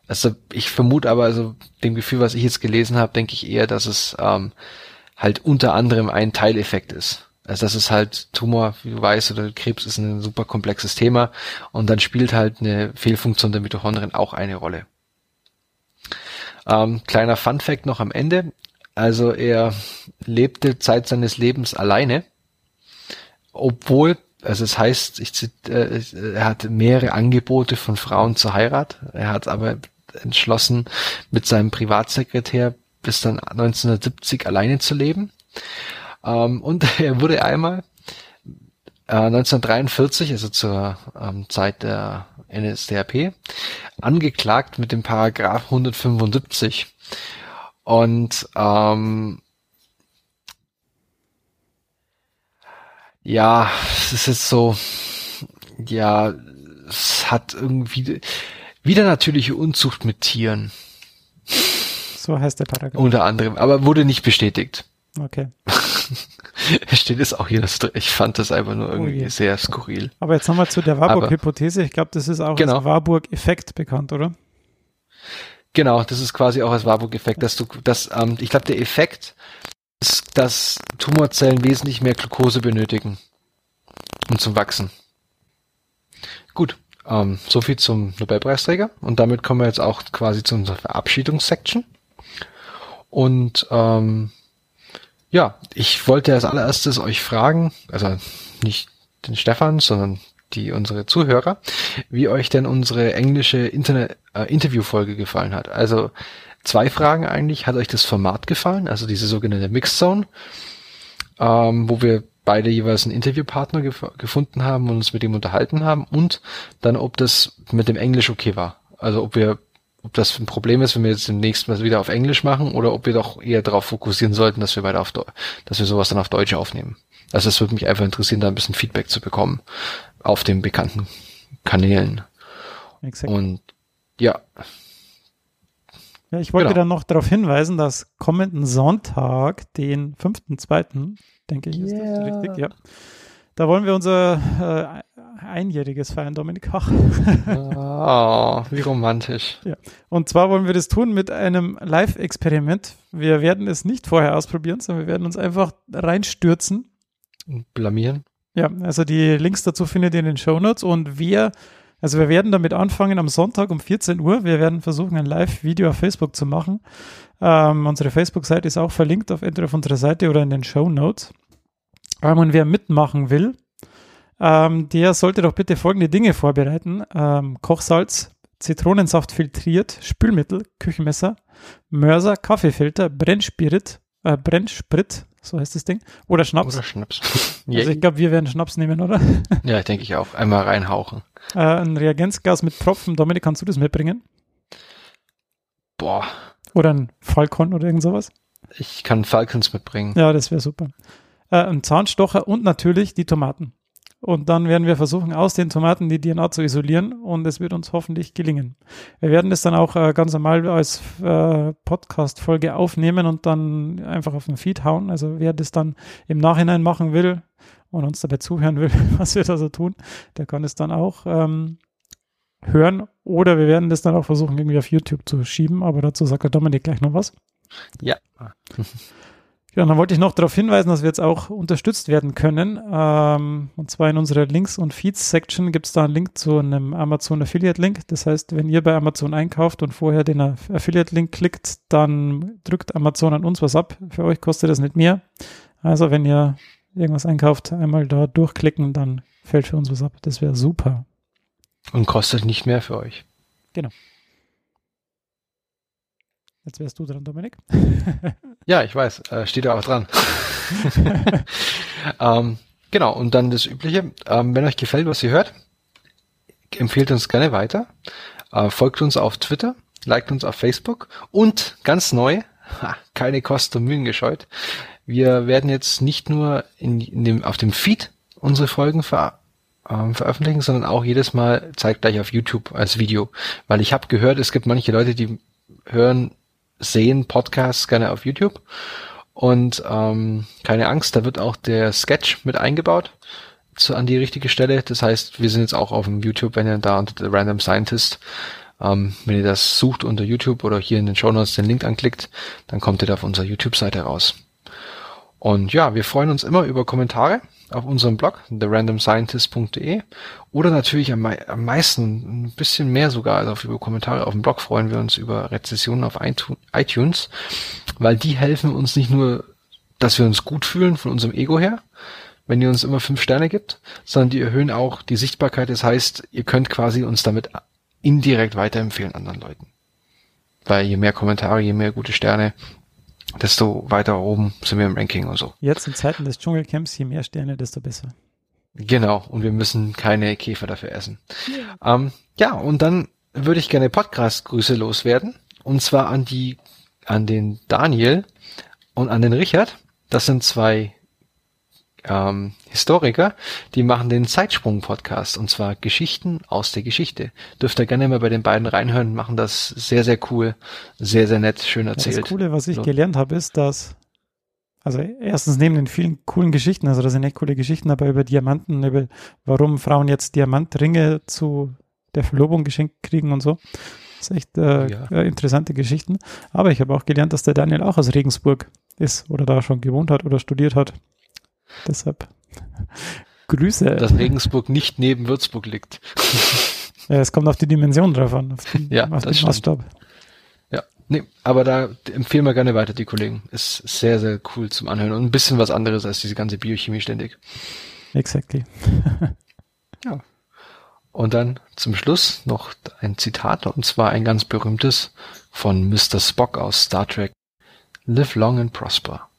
Also ich vermute aber, also dem Gefühl, was ich jetzt gelesen habe, denke ich eher, dass es ähm, halt unter anderem ein Teileffekt ist. Also das ist halt Tumor, wie du weißt, oder Krebs ist ein super komplexes Thema und dann spielt halt eine Fehlfunktion der Mitochondrien auch eine Rolle. Ähm, kleiner Fun Fact noch am Ende. Also er lebte Zeit seines Lebens alleine, obwohl, also es heißt, ich, zit- äh, er hatte mehrere Angebote von Frauen zur Heirat. Er hat aber entschlossen, mit seinem Privatsekretär bis dann 1970 alleine zu leben. Ähm, und <laughs> er wurde einmal äh, 1943, also zur ähm, Zeit der NSDAP, angeklagt mit dem Paragraph 175. Und ähm, ja, es ist jetzt so, ja, es hat irgendwie wieder natürliche Unzucht mit Tieren, So heißt der Paragraph. unter anderem, aber wurde nicht bestätigt. Okay. <laughs> Steht es auch hier, das, ich fand das einfach nur irgendwie Oh sehr skurril. Aber jetzt haben wir zu der Warburg-Hypothese. Ich glaube, das ist auch Genau. als Warburg-Effekt bekannt, oder? Genau, das ist quasi auch als Warburg-Effekt, dass du, dass, ähm, ich glaube, der Effekt ist, dass Tumorzellen wesentlich mehr Glucose benötigen, um zu wachsen. Gut, ähm, so viel zum Nobelpreisträger und damit kommen wir jetzt auch quasi zu unserer Verabschiedungssection. Und ähm, ja, ich wollte als allererstes euch fragen, also nicht den Stefan, sondern die unsere Zuhörer, wie euch denn unsere englische Internet äh, Interviewfolge gefallen hat. Also zwei Fragen eigentlich. Hat euch das Format gefallen? Also diese sogenannte Mixzone, ähm, wo wir beide jeweils einen Interviewpartner gef gefunden haben und uns mit ihm unterhalten haben und dann, ob das mit dem Englisch okay war. Also ob wir, ob das ein Problem ist, wenn wir jetzt demnächst mal wieder auf Englisch machen oder ob wir doch eher darauf fokussieren sollten, dass wir weiter auf, Deu dass wir sowas dann auf Deutsch aufnehmen. Also es würde mich einfach interessieren, da ein bisschen Feedback zu bekommen auf den bekannten Kanälen. Exakt. Und ja. Ja, ich wollte genau. dann noch darauf hinweisen, dass kommenden Sonntag, den 5.2., denke ich, ist yeah. das richtig, ja. Da wollen wir unser äh, einjähriges feiern, Dominik Hach. oh, wie romantisch. Ja. Und zwar wollen wir das tun mit einem Live-Experiment. Wir werden es nicht vorher ausprobieren, sondern wir werden uns einfach reinstürzen. Blamieren. Ja, also die Links dazu findet ihr in den Show Notes und wir, also wir werden damit anfangen am Sonntag um 14 Uhr. Wir werden versuchen, ein Live-Video auf Facebook zu machen. Ähm, unsere Facebook-Seite ist auch verlinkt auf entweder auf unserer Seite oder in den Show Notes. Und wer mitmachen will, ähm, der sollte doch bitte folgende Dinge vorbereiten. Ähm, Kochsalz, Zitronensaft filtriert, Spülmittel, Küchenmesser, Mörser, Kaffeefilter, Brennspirit, äh, Brennsprit, so heißt das Ding. Oder Schnaps. Oder Schnaps. <laughs> also ich glaube, wir werden Schnaps nehmen, oder? <laughs> ja, denke ich auch. Einmal reinhauchen. Äh, ein Reagenzgas mit Tropfen. Dominik, kannst du das mitbringen? Boah. Oder ein Falcon oder irgend sowas? Ich kann Falcons mitbringen. Ja, das wäre super. Äh, ein Zahnstocher und natürlich die Tomaten. Und dann werden wir versuchen, aus den Tomaten die DNA zu isolieren und es wird uns hoffentlich gelingen. Wir werden das dann auch äh, ganz normal als äh, Podcast-Folge aufnehmen und dann einfach auf den Feed hauen. Also wer das dann im Nachhinein machen will und uns dabei zuhören will, <laughs> was wir da so tun, der kann es dann auch ähm, hören. Oder wir werden das dann auch versuchen, irgendwie auf YouTube zu schieben. Aber dazu sagt der Dominik gleich noch was. Ja. <laughs> Ja, dann wollte ich noch darauf hinweisen, dass wir jetzt auch unterstützt werden können. Ähm, und zwar in unserer Links- und Feeds-Section gibt es da einen Link zu einem Amazon Affiliate-Link. Das heißt, wenn ihr bei Amazon einkauft und vorher den Affiliate-Link klickt, dann drückt Amazon an uns was ab. Für euch kostet das nicht mehr. Also wenn ihr irgendwas einkauft, einmal da durchklicken, dann fällt für uns was ab. Das wäre super. Und kostet nicht mehr für euch. Genau. Jetzt wärst du dran, Dominik. <laughs> ja, ich weiß, äh, steht ja auch dran. <laughs> ähm, genau, und dann das Übliche. Ähm, wenn euch gefällt, was ihr hört, empfehlt uns gerne weiter. Äh, folgt uns auf Twitter, liked uns auf Facebook und ganz neu, ha, keine Kosten und Mühen gescheut. Wir werden jetzt nicht nur in, in dem, auf dem Feed unsere Folgen ver, ähm, veröffentlichen, sondern auch jedes Mal zeitgleich auf YouTube als Video. Weil ich habe gehört, es gibt manche Leute, die hören sehen Podcasts gerne auf YouTube. Und ähm, keine Angst, da wird auch der Sketch mit eingebaut zu, an die richtige Stelle. Das heißt, wir sind jetzt auch auf dem YouTube, wenn ihr da unter The Random Scientist, ähm, wenn ihr das sucht unter YouTube oder hier in den Show Notes den Link anklickt, dann kommt ihr da auf unserer YouTube-Seite raus. Und ja, wir freuen uns immer über Kommentare auf unserem Blog, therandomscientist.de oder natürlich am, am, meisten, ein bisschen mehr sogar als auf über Kommentare auf dem Blog freuen wir uns über Rezessionen auf iTunes, weil die helfen uns nicht nur, dass wir uns gut fühlen von unserem Ego her, wenn ihr uns immer fünf Sterne gibt, sondern die erhöhen auch die Sichtbarkeit. Das heißt, ihr könnt quasi uns damit indirekt weiterempfehlen anderen Leuten. Weil je mehr Kommentare, je mehr gute Sterne, desto weiter oben sind wir im Ranking und so. Jetzt in Zeiten des Dschungelcamps, je mehr Sterne, desto besser. Genau, und wir müssen keine Käfer dafür essen. Ja, ähm, ja und dann würde ich gerne Podcast-Grüße loswerden. Und zwar an die, an den Daniel und an den Richard. Das sind zwei ähm, Historiker, die machen den Zeitsprung-Podcast und zwar Geschichten aus der Geschichte. Dürft ihr gerne mal bei den beiden reinhören, machen das sehr, sehr cool, sehr, sehr nett, schön erzählt. das Coole, was ich so. gelernt habe, ist, dass also erstens neben den vielen coolen Geschichten, also das sind echt coole Geschichten, aber über Diamanten, über warum Frauen jetzt Diamantringe zu der Verlobung geschenkt kriegen und so. Das ist echt äh, ja. Äh, interessante Geschichten. Aber ich habe auch gelernt, dass der Daniel auch aus Regensburg ist oder da schon gewohnt hat oder studiert hat. Deshalb Grüße. Dass Regensburg nicht neben Würzburg liegt. <laughs> ja, es kommt auf die Dimension drauf an, auf den, ja, auf den Maßstab. Ja, nee, aber da empfehlen wir gerne weiter die Kollegen. Ist sehr, sehr cool zum Anhören und ein bisschen was anderes als diese ganze Biochemie ständig. Exactly. <laughs> ja. Und dann zum Schluss noch ein Zitat, und zwar ein ganz berühmtes von Mr. Spock aus Star Trek. Live long and prosper.